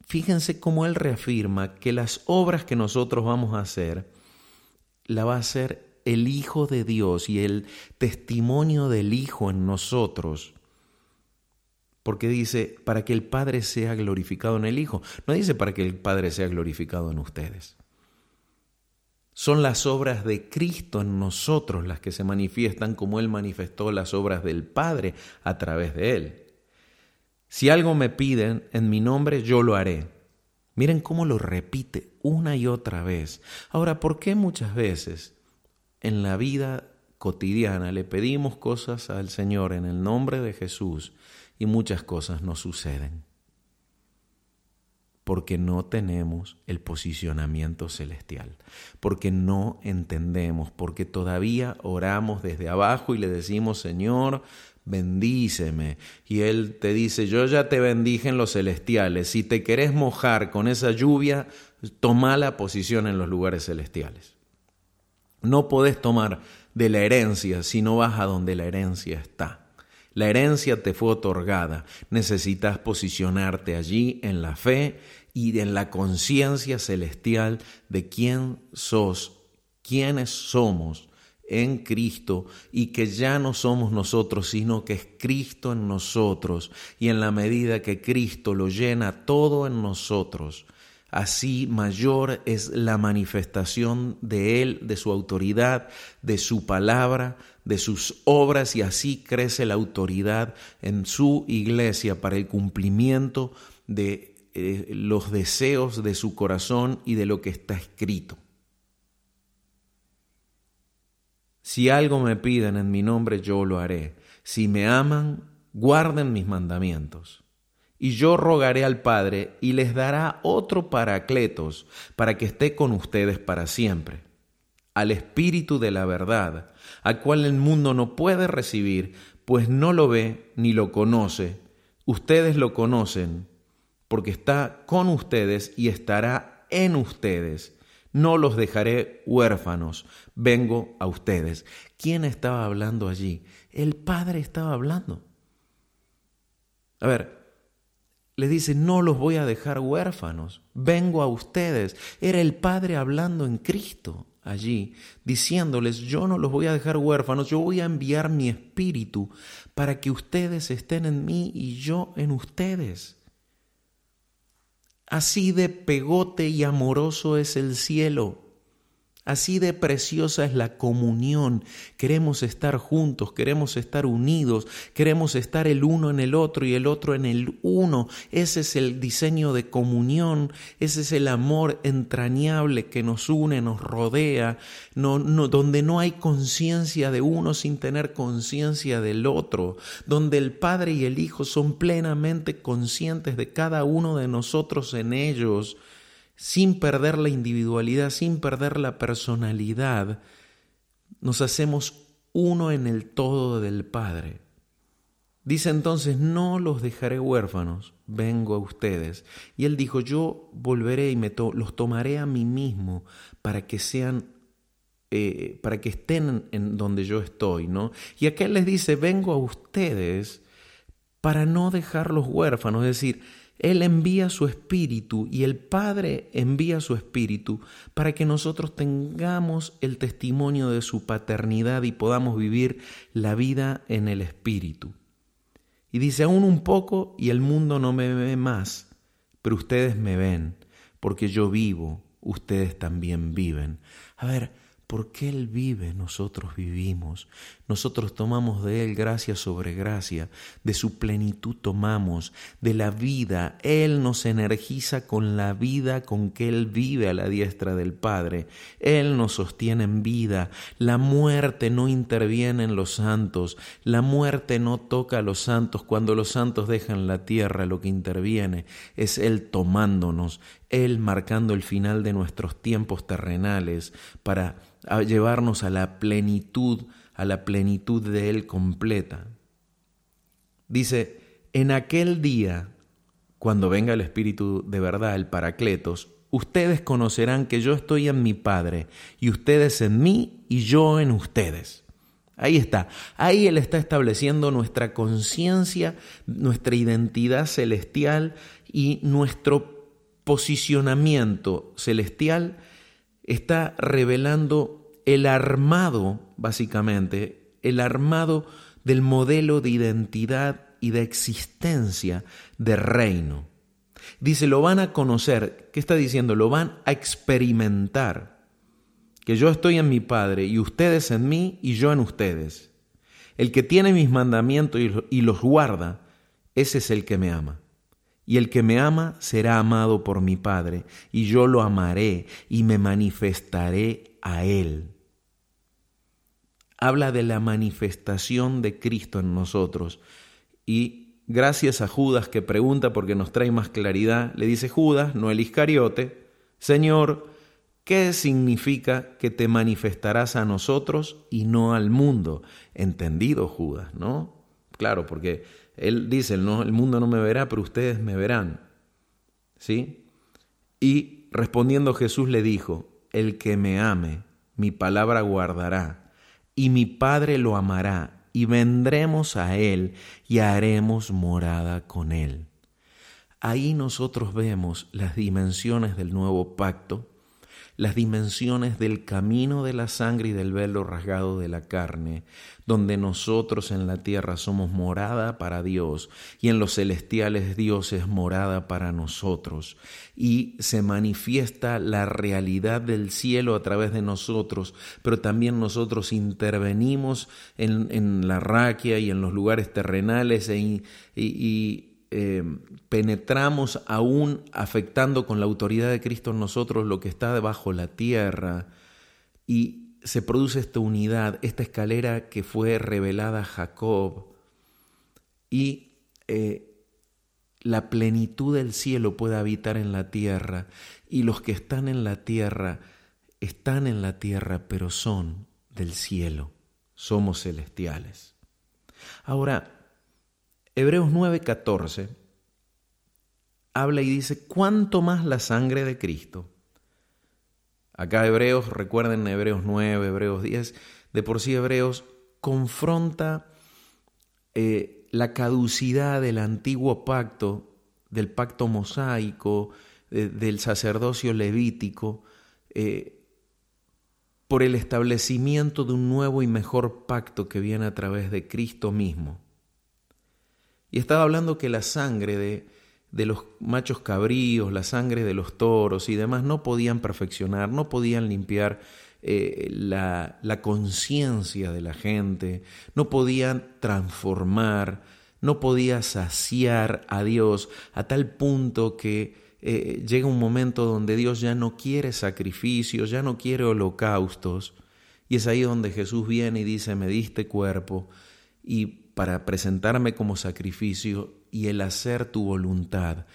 fíjense cómo Él reafirma que las obras que nosotros vamos a hacer, la va a hacer el Hijo de Dios y el testimonio del Hijo en nosotros. Porque dice, para que el Padre sea glorificado en el Hijo. No dice para que el Padre sea glorificado en ustedes. Son las obras de Cristo en nosotros las que se manifiestan como Él manifestó las obras del Padre a través de Él. Si algo me piden en mi nombre, yo lo haré. Miren cómo lo repite una y otra vez. Ahora, ¿por qué muchas veces en la vida cotidiana le pedimos cosas al Señor en el nombre de Jesús y muchas cosas no suceden. porque no tenemos el posicionamiento celestial, porque no entendemos, porque todavía oramos desde abajo y le decimos, Señor, bendíceme. Y Él te dice, yo ya te bendije en los celestiales, si te querés mojar con esa lluvia, toma la posición en los lugares celestiales. No podés tomar de la herencia si no vas a donde la herencia está. La herencia te fue otorgada. Necesitas posicionarte allí en la fe y en la conciencia celestial de quién sos, quiénes somos en Cristo y que ya no somos nosotros, sino que es Cristo en nosotros. Y en la medida que Cristo lo llena todo en nosotros, así mayor es la manifestación de Él, de su autoridad, de su palabra, de sus obras y así crece la autoridad en su iglesia para el cumplimiento de eh, los deseos de su corazón y de lo que está escrito. Si algo me piden en mi nombre, yo lo haré. Si me aman, guarden mis mandamientos. Y yo rogaré al Padre y les dará otro paracletos para que esté con ustedes para siempre, al Espíritu de la verdad, al cual el mundo no puede recibir, pues no lo ve ni lo conoce. Ustedes lo conocen, porque está con ustedes y estará en ustedes. No los dejaré huérfanos, vengo a ustedes. ¿Quién estaba hablando allí? El Padre estaba hablando. A ver, le dice, no los voy a dejar huérfanos, vengo a ustedes. Era el Padre hablando en Cristo allí, diciéndoles, yo no los voy a dejar huérfanos, yo voy a enviar mi espíritu para que ustedes estén en mí y yo en ustedes. Así de pegote y amoroso es el cielo Así de preciosa es la comunión. Queremos estar juntos, queremos estar unidos, queremos estar el uno en el otro y el otro en el uno. Ese es el diseño de comunión, ese es el amor entrañable que nos une, nos rodea, donde no hay conciencia de uno sin tener conciencia del otro, donde el Padre y el Hijo son plenamente conscientes de cada uno de nosotros en ellos sin perder la individualidad, sin perder la personalidad, nos hacemos uno en el todo del Padre. Dice entonces, no los dejaré huérfanos, vengo a ustedes. Y él dijo, yo volveré y me los tomaré a mí mismo para que sean, eh, para que estén en donde yo estoy, ¿no? Y aquel les dice, vengo a ustedes para no dejarlos huérfanos, es decir, él envía su espíritu y el Padre envía su espíritu para que nosotros tengamos el testimonio de su paternidad y podamos vivir la vida en el espíritu. Y dice aún un poco y el mundo no me ve más, pero ustedes me ven, porque yo vivo, ustedes también viven. A ver, porque Él vive, nosotros vivimos. Nosotros tomamos de Él gracia sobre gracia, de su plenitud tomamos, de la vida. Él nos energiza con la vida con que Él vive a la diestra del Padre. Él nos sostiene en vida. La muerte no interviene en los santos. La muerte no toca a los santos. Cuando los santos dejan la tierra, lo que interviene es Él tomándonos, Él marcando el final de nuestros tiempos terrenales para a llevarnos a la plenitud, a la plenitud de Él completa. Dice, en aquel día, cuando venga el Espíritu de verdad, el Paracletos, ustedes conocerán que yo estoy en mi Padre, y ustedes en mí, y yo en ustedes. Ahí está, ahí Él está estableciendo nuestra conciencia, nuestra identidad celestial y nuestro posicionamiento celestial está revelando el armado, básicamente, el armado del modelo de identidad y de existencia de reino. Dice, lo van a conocer, ¿qué está diciendo? Lo van a experimentar, que yo estoy en mi Padre y ustedes en mí y yo en ustedes. El que tiene mis mandamientos y los guarda, ese es el que me ama. Y el que me ama será amado por mi Padre, y yo lo amaré y me manifestaré a él. Habla de la manifestación de Cristo en nosotros y gracias a Judas que pregunta porque nos trae más claridad, le dice Judas, no el Iscariote, Señor, ¿qué significa que te manifestarás a nosotros y no al mundo? Entendido Judas, ¿no? Claro, porque él dice, no, el mundo no me verá, pero ustedes me verán. ¿Sí? Y respondiendo Jesús le dijo, el que me ame, mi palabra guardará, y mi Padre lo amará, y vendremos a él y haremos morada con él. Ahí nosotros vemos las dimensiones del nuevo pacto las dimensiones del camino de la sangre y del velo rasgado de la carne, donde nosotros en la tierra somos morada para Dios y en los celestiales Dios es morada para nosotros. Y se manifiesta la realidad del cielo a través de nosotros, pero también nosotros intervenimos en, la raquia y en los lugares terrenales e, y eh, penetramos aún afectando con la autoridad de Cristo en nosotros lo que está debajo la tierra y se produce esta unidad, esta escalera que fue revelada a Jacob y eh, la plenitud del cielo puede habitar en la tierra y los que están en la tierra están en la tierra pero son del cielo, somos celestiales. Ahora, Hebreos 9:14 habla y dice, ¿cuánto más la sangre de Cristo? Acá Hebreos, recuerden Hebreos 9, Hebreos 10, de por sí Hebreos confronta eh, la caducidad del antiguo pacto, del pacto mosaico, del sacerdocio levítico, eh, por el establecimiento de un nuevo y mejor pacto que viene a través de Cristo mismo. Y estaba hablando que la sangre de, de los machos cabríos, la sangre de los toros y demás no podían perfeccionar, no podían limpiar eh, la, la conciencia de la gente, no podían transformar, no podía saciar a Dios a tal punto que eh, llega un momento donde Dios ya no quiere sacrificios, ya no quiere holocaustos. Y es ahí donde Jesús viene y dice, me diste cuerpo y para presentarme como sacrificio y el hacer tu voluntad.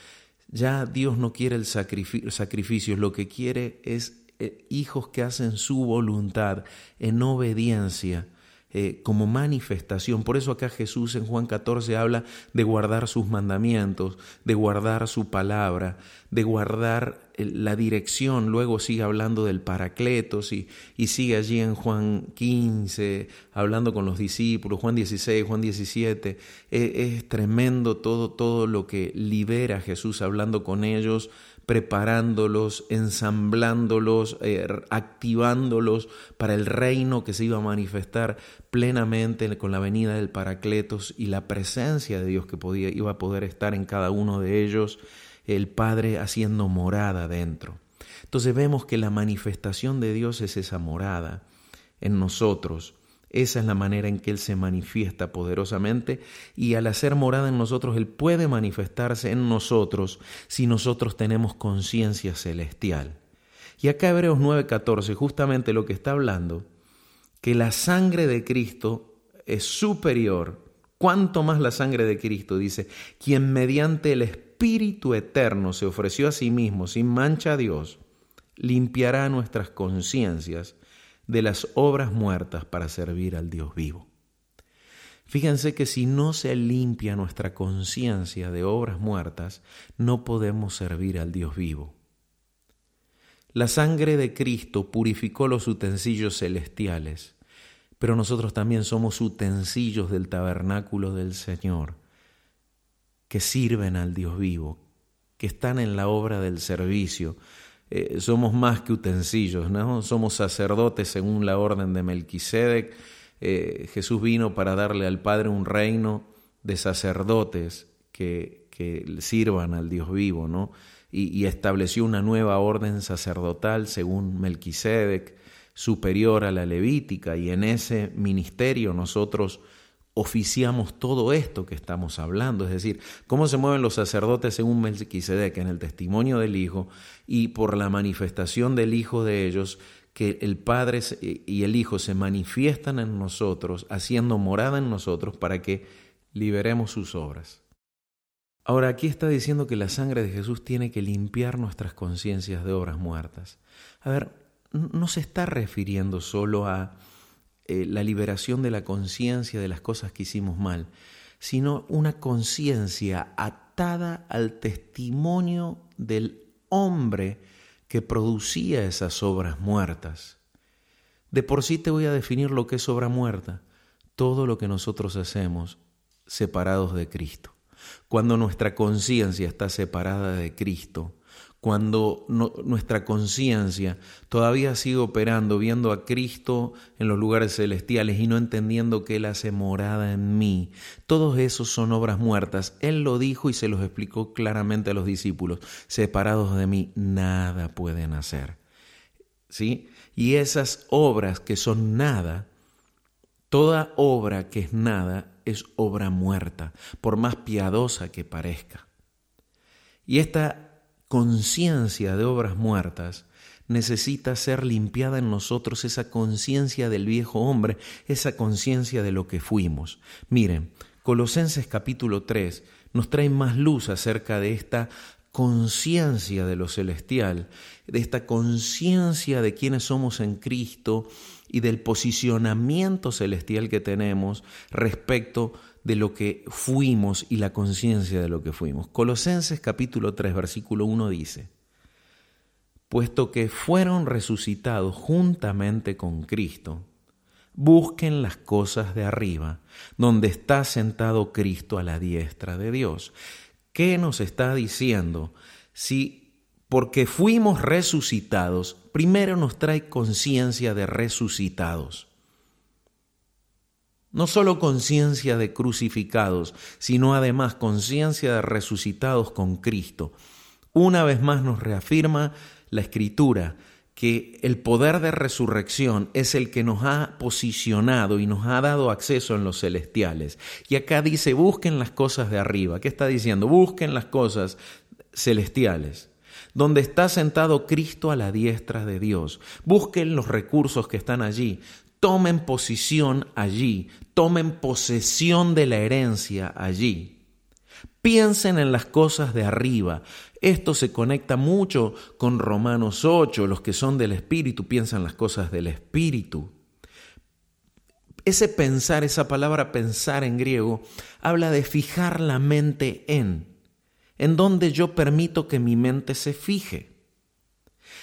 Ya Dios no quiere el sacrificio, lo que quiere es eh, hijos que hacen su voluntad en obediencia eh, como manifestación. Por eso acá Jesús en Juan 14 habla de guardar sus mandamientos, de guardar su palabra, de guardar la dirección. Luego sigue hablando del paracletos y, y sigue allí en Juan 15 hablando con los discípulos, Juan 16, Juan 17. E, es tremendo todo, todo lo que libera Jesús hablando con ellos preparándolos, ensamblándolos, eh, activándolos para el reino que se iba a manifestar plenamente con la venida del Paracletos y la presencia de Dios que podía, iba a poder estar en cada uno de ellos, el Padre haciendo morada dentro. Entonces vemos que la manifestación de Dios es esa morada en nosotros, esa es la manera en que Él se manifiesta poderosamente y al hacer morada en nosotros, Él puede manifestarse en nosotros si nosotros tenemos conciencia celestial. Y acá Hebreos 9:14, justamente lo que está hablando, que la sangre de Cristo es superior, cuanto más la sangre de Cristo, dice, quien mediante el Espíritu eterno se ofreció a sí mismo sin mancha a Dios, limpiará nuestras conciencias de las obras muertas para servir al Dios vivo. Fíjense que si no se limpia nuestra conciencia de obras muertas, no podemos servir al Dios vivo. La sangre de Cristo purificó los utensilios celestiales, pero nosotros también somos utensilios del tabernáculo del Señor, que sirven al Dios vivo, que están en la obra del servicio, eh, somos más que utensilios, ¿no? somos sacerdotes según la orden de Melquisedec. Eh, Jesús vino para darle al Padre un reino de sacerdotes que, que sirvan al Dios vivo, ¿no? Y, y, estableció una nueva orden sacerdotal según Melquisedec, superior a la levítica, y en ese ministerio nosotros oficiamos todo esto que estamos hablando, es decir, cómo se mueven los sacerdotes según Melquisedec en el testimonio del Hijo y por la manifestación del Hijo de ellos, que el Padre y el Hijo se manifiestan en nosotros, haciendo morada en nosotros para que liberemos sus obras. Ahora aquí está diciendo que la sangre de Jesús tiene que limpiar nuestras conciencias de obras muertas. A ver, no se está refiriendo solo a eh, la liberación de la conciencia de las cosas que hicimos mal, sino una conciencia atada al testimonio del hombre que producía esas obras muertas. De por sí te voy a definir lo que es obra muerta, todo lo que nosotros hacemos separados de Cristo. Cuando nuestra conciencia está separada de Cristo, cuando nuestra conciencia todavía sigue operando, viendo a Cristo en los lugares celestiales y no entendiendo que Él hace morada en mí, todos esos son obras muertas. Él lo dijo y se los explicó claramente a los discípulos. Separados de mí, nada pueden hacer. ¿Sí? Y esas obras que son nada, toda obra que es nada, es obra muerta, por más piadosa que parezca. Y esta conciencia de obras muertas necesita ser limpiada en nosotros, esa conciencia del viejo hombre, esa conciencia de lo que fuimos. Miren, Colosenses capítulo 3 nos trae más luz acerca de esta conciencia de lo celestial, de esta conciencia de quiénes somos en Cristo y del posicionamiento celestial que tenemos respecto de lo que fuimos y la conciencia de lo que fuimos. Colosenses capítulo 3 versículo 1 dice, puesto que fueron resucitados juntamente con Cristo, busquen las cosas de arriba, donde está sentado Cristo a la diestra de Dios. ¿Qué nos está diciendo? Si porque fuimos resucitados, primero nos trae conciencia de resucitados. No solo conciencia de crucificados, sino además conciencia de resucitados con Cristo. Una vez más nos reafirma la Escritura que el poder de resurrección es el que nos ha posicionado y nos ha dado acceso en los celestiales. Y acá dice, busquen las cosas de arriba. ¿Qué está diciendo? Busquen las cosas celestiales. Donde está sentado Cristo a la diestra de Dios. Busquen los recursos que están allí. Tomen posición allí. Tomen posesión de la herencia allí. Piensen en las cosas de arriba. Esto se conecta mucho con Romanos 8. Los que son del Espíritu piensan las cosas del Espíritu. Ese pensar, esa palabra pensar en griego, habla de fijar la mente en, en donde yo permito que mi mente se fije.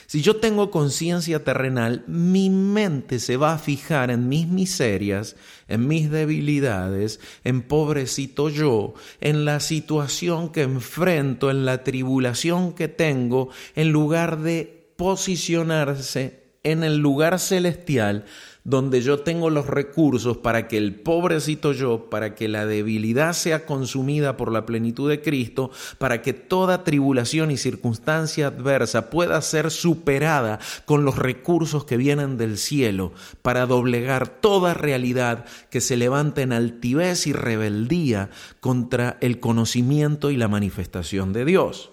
Si yo tengo conciencia terrenal, mi mente se va a fijar en mis miserias, en mis debilidades, en pobrecito yo, en la situación que enfrento, en la tribulación que tengo, en lugar de posicionarse en el lugar celestial donde yo tengo los recursos para que el pobrecito yo, para que la debilidad sea consumida por la plenitud de Cristo, para que toda tribulación y circunstancia adversa pueda ser superada con los recursos que vienen del cielo, para doblegar toda realidad que se levanta en altivez y rebeldía contra el conocimiento y la manifestación de Dios.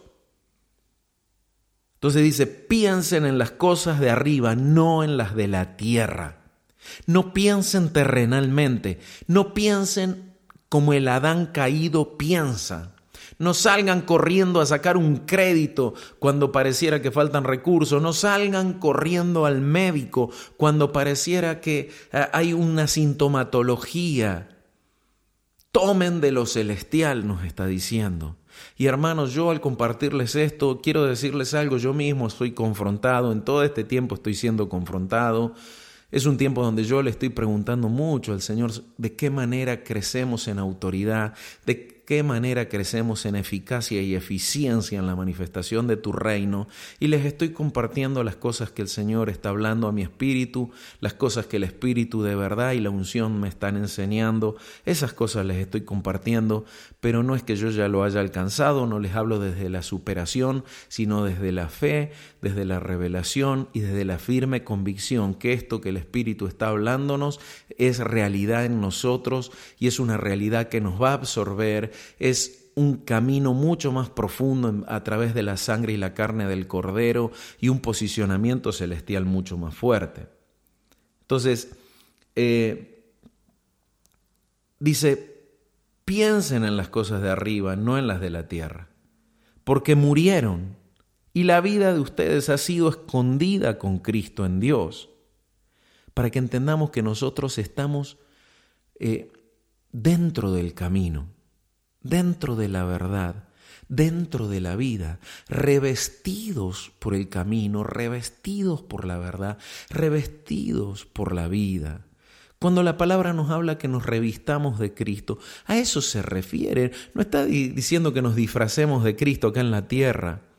Entonces dice, piensen en las cosas de arriba, no en las de la tierra. No piensen terrenalmente, no piensen como el Adán caído piensa. No salgan corriendo a sacar un crédito cuando pareciera que faltan recursos. No salgan corriendo al médico cuando pareciera que eh, hay una sintomatología. Tomen de lo celestial, nos está diciendo. Y hermanos, yo al compartirles esto, quiero decirles algo, yo mismo estoy confrontado, en todo este tiempo estoy siendo confrontado. Es un tiempo donde yo le estoy preguntando mucho al Señor de qué manera crecemos en autoridad, de qué manera crecemos en eficacia y eficiencia en la manifestación de tu reino. Y les estoy compartiendo las cosas que el Señor está hablando a mi espíritu, las cosas que el espíritu de verdad y la unción me están enseñando, esas cosas les estoy compartiendo, pero no es que yo ya lo haya alcanzado, no les hablo desde la superación, sino desde la fe, desde la revelación y desde la firme convicción que esto que el espíritu está hablándonos es realidad en nosotros y es una realidad que nos va a absorber es un camino mucho más profundo a través de la sangre y la carne del Cordero y un posicionamiento celestial mucho más fuerte. Entonces, eh, dice, Piensen en las cosas de arriba, no en las de la tierra, porque murieron y la vida de ustedes ha sido escondida con Cristo en Dios, para que entendamos que nosotros estamos eh, dentro del camino, dentro de la verdad, dentro de la vida, revestidos por el camino, revestidos por la verdad, revestidos por la vida. Cuando la palabra nos habla que nos revistamos de Cristo, a eso se refiere. No está diciendo que nos disfracemos de Cristo acá en la tierra.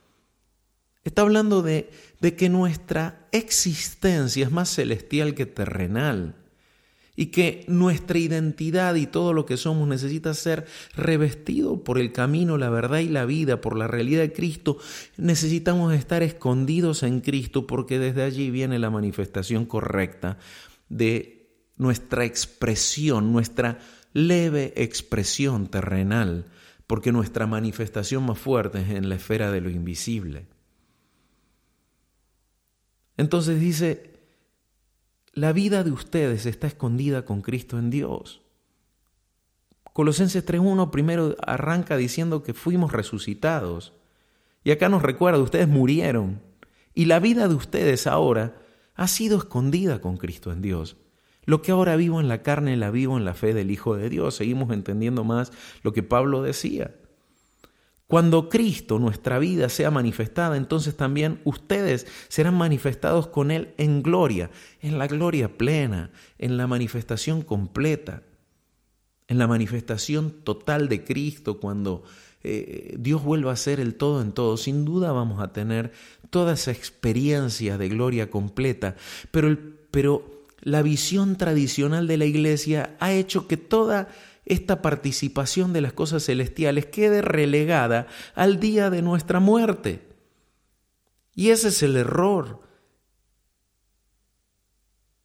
Está hablando de, que nuestra existencia es más celestial que terrenal y que nuestra identidad y todo lo que somos necesita ser revestido por el camino, la verdad y la vida, por la realidad de Cristo. Necesitamos estar escondidos en Cristo porque desde allí viene la manifestación correcta de nuestra expresión, nuestra leve expresión terrenal, porque nuestra manifestación más fuerte es en la esfera de lo invisible. Entonces dice, la vida de ustedes está escondida con Cristo en Dios. Colosenses 3.1 primero arranca diciendo que fuimos resucitados. Y acá nos recuerda, ustedes murieron. Y la vida de ustedes ahora ha sido escondida con Cristo en Dios. Lo que ahora vivo en la carne la vivo en la fe del Hijo de Dios. Seguimos entendiendo más lo que Pablo decía. Cuando Cristo, nuestra vida, sea manifestada, entonces también ustedes serán manifestados con Él en gloria, en la gloria plena, en la manifestación completa, en la manifestación total de Cristo, cuando eh, Dios vuelva a ser el todo en todo. Sin duda vamos a tener toda esa experiencia de gloria completa, pero, pero la visión tradicional de la iglesia ha hecho que toda esta participación de las cosas celestiales quede relegada al día de nuestra muerte. Y ese es el error.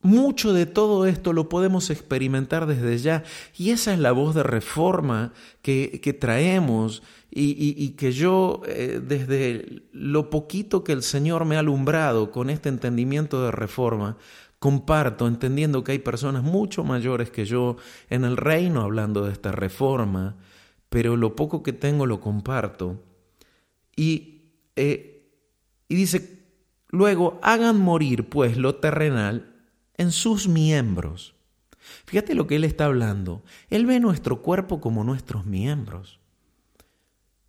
Mucho de todo esto lo podemos experimentar desde ya y esa es la voz de reforma que, que traemos y, que yo eh, desde lo poquito que el Señor me ha alumbrado con este entendimiento de reforma, comparto, entendiendo que hay personas mucho mayores que yo en el reino hablando de esta reforma, pero lo poco que tengo lo comparto. Y, eh, y dice, luego hagan morir pues lo terrenal en sus miembros. Fíjate lo que él está hablando. Él ve nuestro cuerpo como nuestros miembros.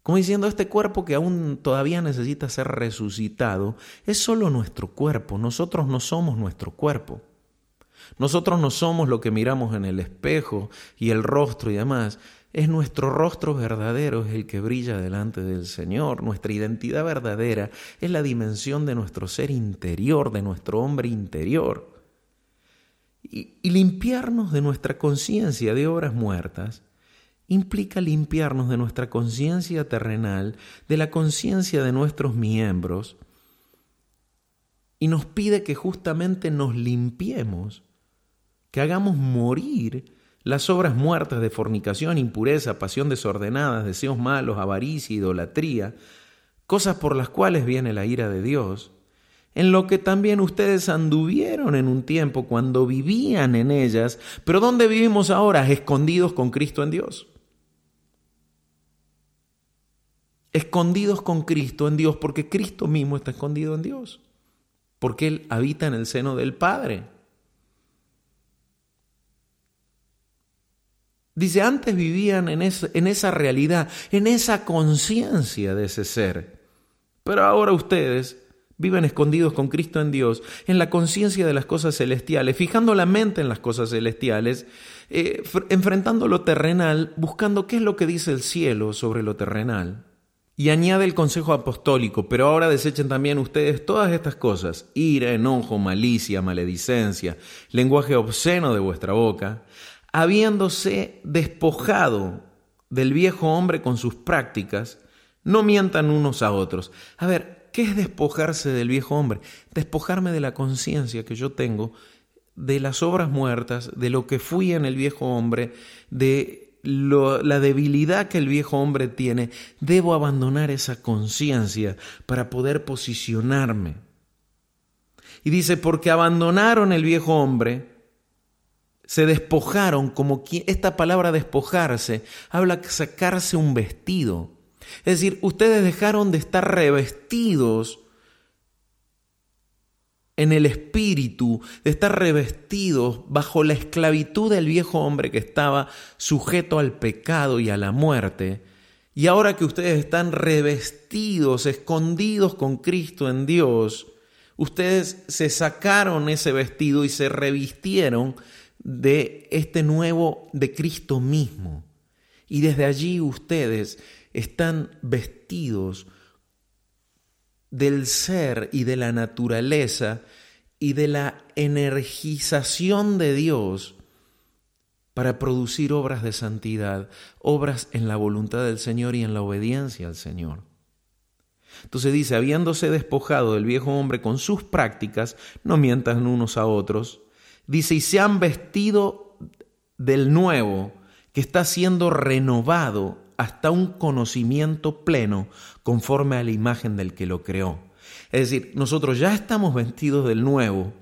Como diciendo, este cuerpo que aún todavía necesita ser resucitado es solo nuestro cuerpo, nosotros no somos nuestro cuerpo. Nosotros no somos lo que miramos en el espejo y el rostro y demás. Es nuestro rostro verdadero, es el que brilla delante del Señor. Nuestra identidad verdadera es la dimensión de nuestro ser interior, de nuestro hombre interior. Y, y limpiarnos de nuestra conciencia de obras muertas implica limpiarnos de nuestra conciencia terrenal, de la conciencia de nuestros miembros, y nos pide que justamente nos limpiemos, que hagamos morir las obras muertas de fornicación, impureza, pasión desordenada, deseos malos, avaricia, idolatría, cosas por las cuales viene la ira de Dios, en lo que también ustedes anduvieron en un tiempo cuando vivían en ellas, pero ¿dónde vivimos ahora? Escondidos con Cristo en Dios. Escondidos con Cristo en Dios, porque Cristo mismo está escondido en Dios, porque Él habita en el seno del Padre. Dice, antes vivían en, esa realidad, en esa conciencia de ese ser, pero ahora ustedes viven escondidos con Cristo en Dios, en la conciencia de las cosas celestiales, fijando la mente en las cosas celestiales, eh, enfrentando lo terrenal, buscando qué es lo que dice el cielo sobre lo terrenal. Y añade el consejo apostólico, pero ahora desechen también ustedes todas estas cosas, ira, enojo, malicia, maledicencia, lenguaje obsceno de vuestra boca, habiéndose despojado del viejo hombre con sus prácticas, no mientan unos a otros. A ver, ¿qué es despojarse del viejo hombre? Despojarme de la conciencia que yo tengo de las obras muertas, de lo que fui en el viejo hombre, de la debilidad que el viejo hombre tiene, debo abandonar esa conciencia para poder posicionarme. Y dice, porque abandonaron el viejo hombre, se despojaron, como esta palabra despojarse habla de sacarse un vestido. Es decir, ustedes dejaron de estar revestidos en el espíritu, de estar revestidos bajo la esclavitud del viejo hombre que estaba sujeto al pecado y a la muerte. Y ahora que ustedes están revestidos, escondidos con Cristo en Dios, ustedes se sacaron ese vestido y se revistieron de este nuevo de Cristo mismo. Y desde allí ustedes están vestidos del ser y de la naturaleza y de la energización de Dios para producir obras de santidad, obras en la voluntad del Señor y en la obediencia al Señor. Entonces dice, habiéndose despojado del viejo hombre con sus prácticas, no mientan unos a otros, dice, y se han vestido del nuevo, que está siendo renovado hasta un conocimiento pleno conforme a la imagen del que lo creó. Es decir, nosotros ya estamos vestidos del nuevo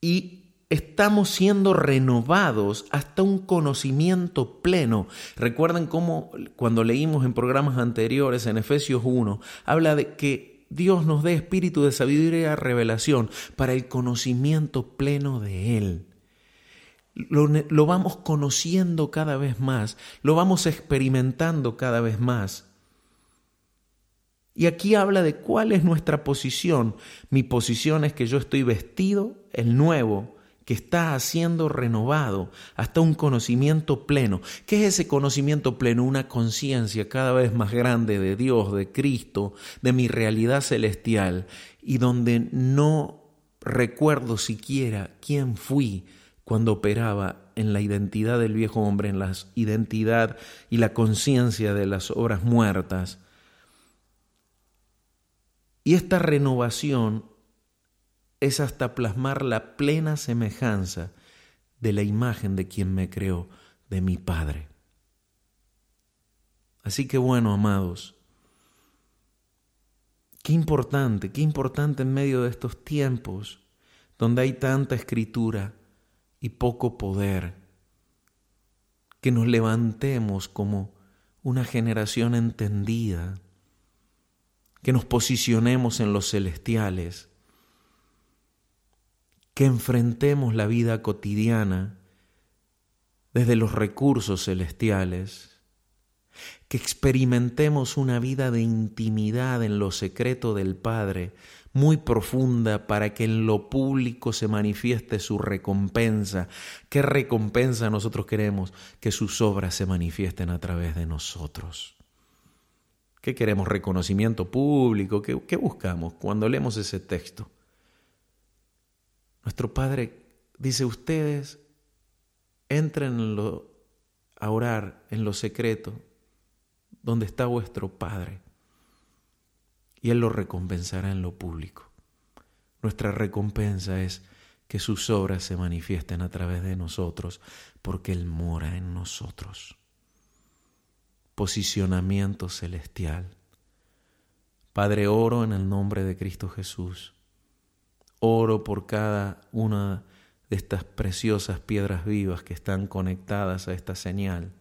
y estamos siendo renovados hasta un conocimiento pleno. Recuerden cómo cuando leímos en programas anteriores, en Efesios 1, habla de que Dios nos dé espíritu de sabiduría y revelación para el conocimiento pleno de Él. Lo, vamos conociendo cada vez más, lo vamos experimentando cada vez más. Y aquí habla de cuál es nuestra posición. Mi posición es que yo estoy vestido, el nuevo, que está siendo renovado hasta un conocimiento pleno. ¿Qué es ese conocimiento pleno? Una conciencia cada vez más grande de Dios, de Cristo, de mi realidad celestial, y donde no recuerdo siquiera quién fui, cuando operaba en la identidad del viejo hombre, en la identidad y la conciencia de las obras muertas. Y esta renovación es hasta plasmar la plena semejanza de la imagen de quien me creó, de mi Padre. Así que bueno, amados, qué importante, qué importante en medio de estos tiempos donde hay tanta escritura, y poco poder. Que nos levantemos como una generación entendida, que nos posicionemos en los celestiales, que enfrentemos la vida cotidiana desde los recursos celestiales, que experimentemos una vida de intimidad en lo secreto del Padre, muy profunda para que en lo público se manifieste su recompensa. ¿Qué recompensa nosotros queremos? Que sus obras se manifiesten a través de nosotros. ¿Qué queremos? ¿Reconocimiento público? ¿Qué, buscamos cuando leemos ese texto? Nuestro Padre dice, ustedes entren en lo, a orar en lo secreto, donde está vuestro Padre y Él lo recompensará en lo público. Nuestra recompensa es que sus obras se manifiesten a través de nosotros, porque Él mora en nosotros. Posicionamiento celestial. Padre, oro en el nombre de Cristo Jesús. Oro por cada una de estas preciosas piedras vivas que están conectadas a esta señal.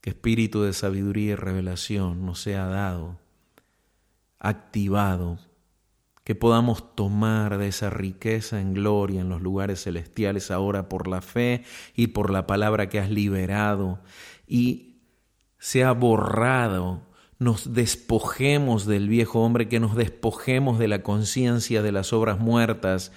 Que espíritu de sabiduría y revelación nos sea dado activado, que podamos tomar de esa riqueza en gloria en los lugares celestiales ahora por la fe y por la palabra que has liberado y sea borrado, nos despojemos del viejo hombre, que nos despojemos de la conciencia de las obras muertas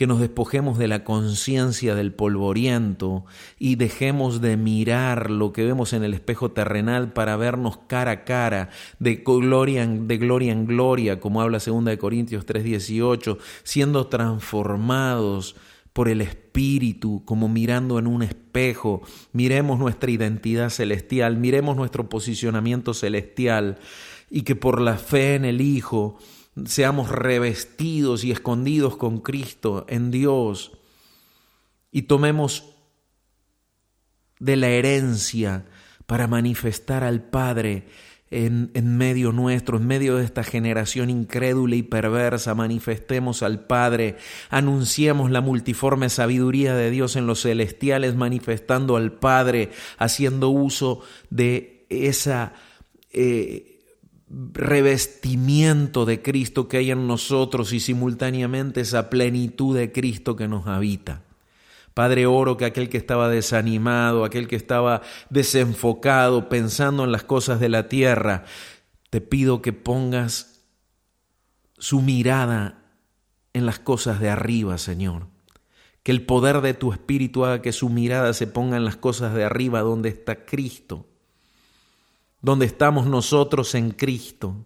que nos despojemos de la conciencia del polvoriento y dejemos de mirar lo que vemos en el espejo terrenal para vernos cara a cara, de gloria en, gloria, en gloria, como habla 2 Corintios 3:18, siendo transformados por el Espíritu, como mirando en un espejo, miremos nuestra identidad celestial, miremos nuestro posicionamiento celestial y que por la fe en el Hijo, seamos revestidos y escondidos con Cristo en Dios y tomemos de la herencia para manifestar al Padre en, medio nuestro, en medio de esta generación incrédula y perversa, manifestemos al Padre, anunciemos la multiforme sabiduría de Dios en los celestiales, manifestando al Padre, haciendo uso de esa... Eh, revestimiento de Cristo que hay en nosotros y simultáneamente esa plenitud de Cristo que nos habita. Padre, oro que aquel que estaba desanimado, aquel que estaba desenfocado, pensando en las cosas de la tierra, te pido que pongas su mirada en las cosas de arriba, Señor. Que el poder de tu Espíritu haga que su mirada se ponga en las cosas de arriba, donde está Cristo, donde estamos nosotros en Cristo,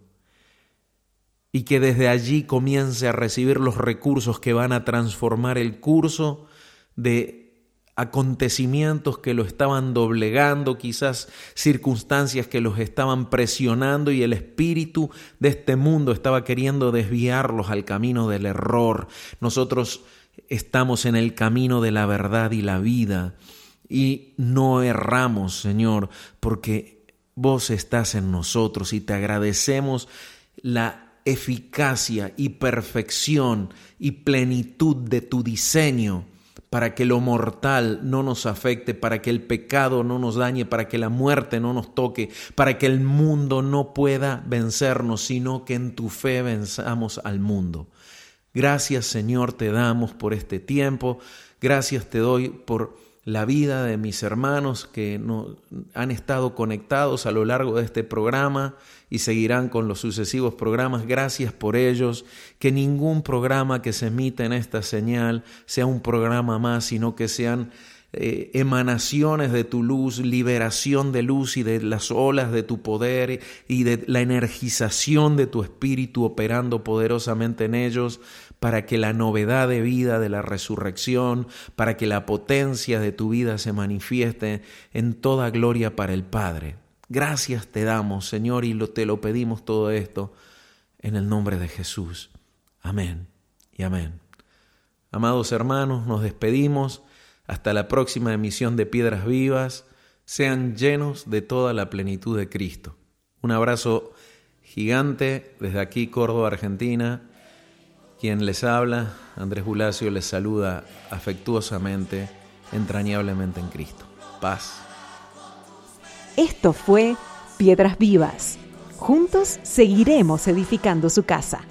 y que desde allí comience a recibir los recursos que van a transformar el curso de acontecimientos que lo estaban doblegando, quizás circunstancias que los estaban presionando y el espíritu de este mundo estaba queriendo desviarlos al camino del error. Nosotros estamos en el camino de la verdad y la vida y no erramos, Señor, porque vos estás en nosotros y te agradecemos la eficacia y perfección y plenitud de tu diseño para que lo mortal no nos afecte, para que el pecado no nos dañe, para que la muerte no nos toque, para que el mundo no pueda vencernos, sino que en tu fe venzamos al mundo. Gracias Señor te damos por este tiempo, gracias te doy por la vida de mis hermanos que no, han estado conectados a lo largo de este programa y seguirán con los sucesivos programas. Gracias por ellos. Que ningún programa que se emita en esta señal sea un programa más, sino que sean eh, emanaciones de tu luz, liberación de luz y de las olas de tu poder y de la energización de tu espíritu operando poderosamente en ellos para que la novedad de vida de la resurrección, para que la potencia de tu vida se manifieste en toda gloria para el Padre. Gracias te damos, Señor, y te lo pedimos todo esto en el nombre de Jesús. Amén y amén. Amados hermanos, nos despedimos. Hasta la próxima emisión de Piedras Vivas. Sean llenos de toda la plenitud de Cristo. Un abrazo gigante desde aquí, Córdoba, Argentina. Quien les habla, Andrés Bulacio, les saluda afectuosamente, entrañablemente en Cristo. Paz. Esto fue Piedras Vivas. Juntos seguiremos edificando su casa.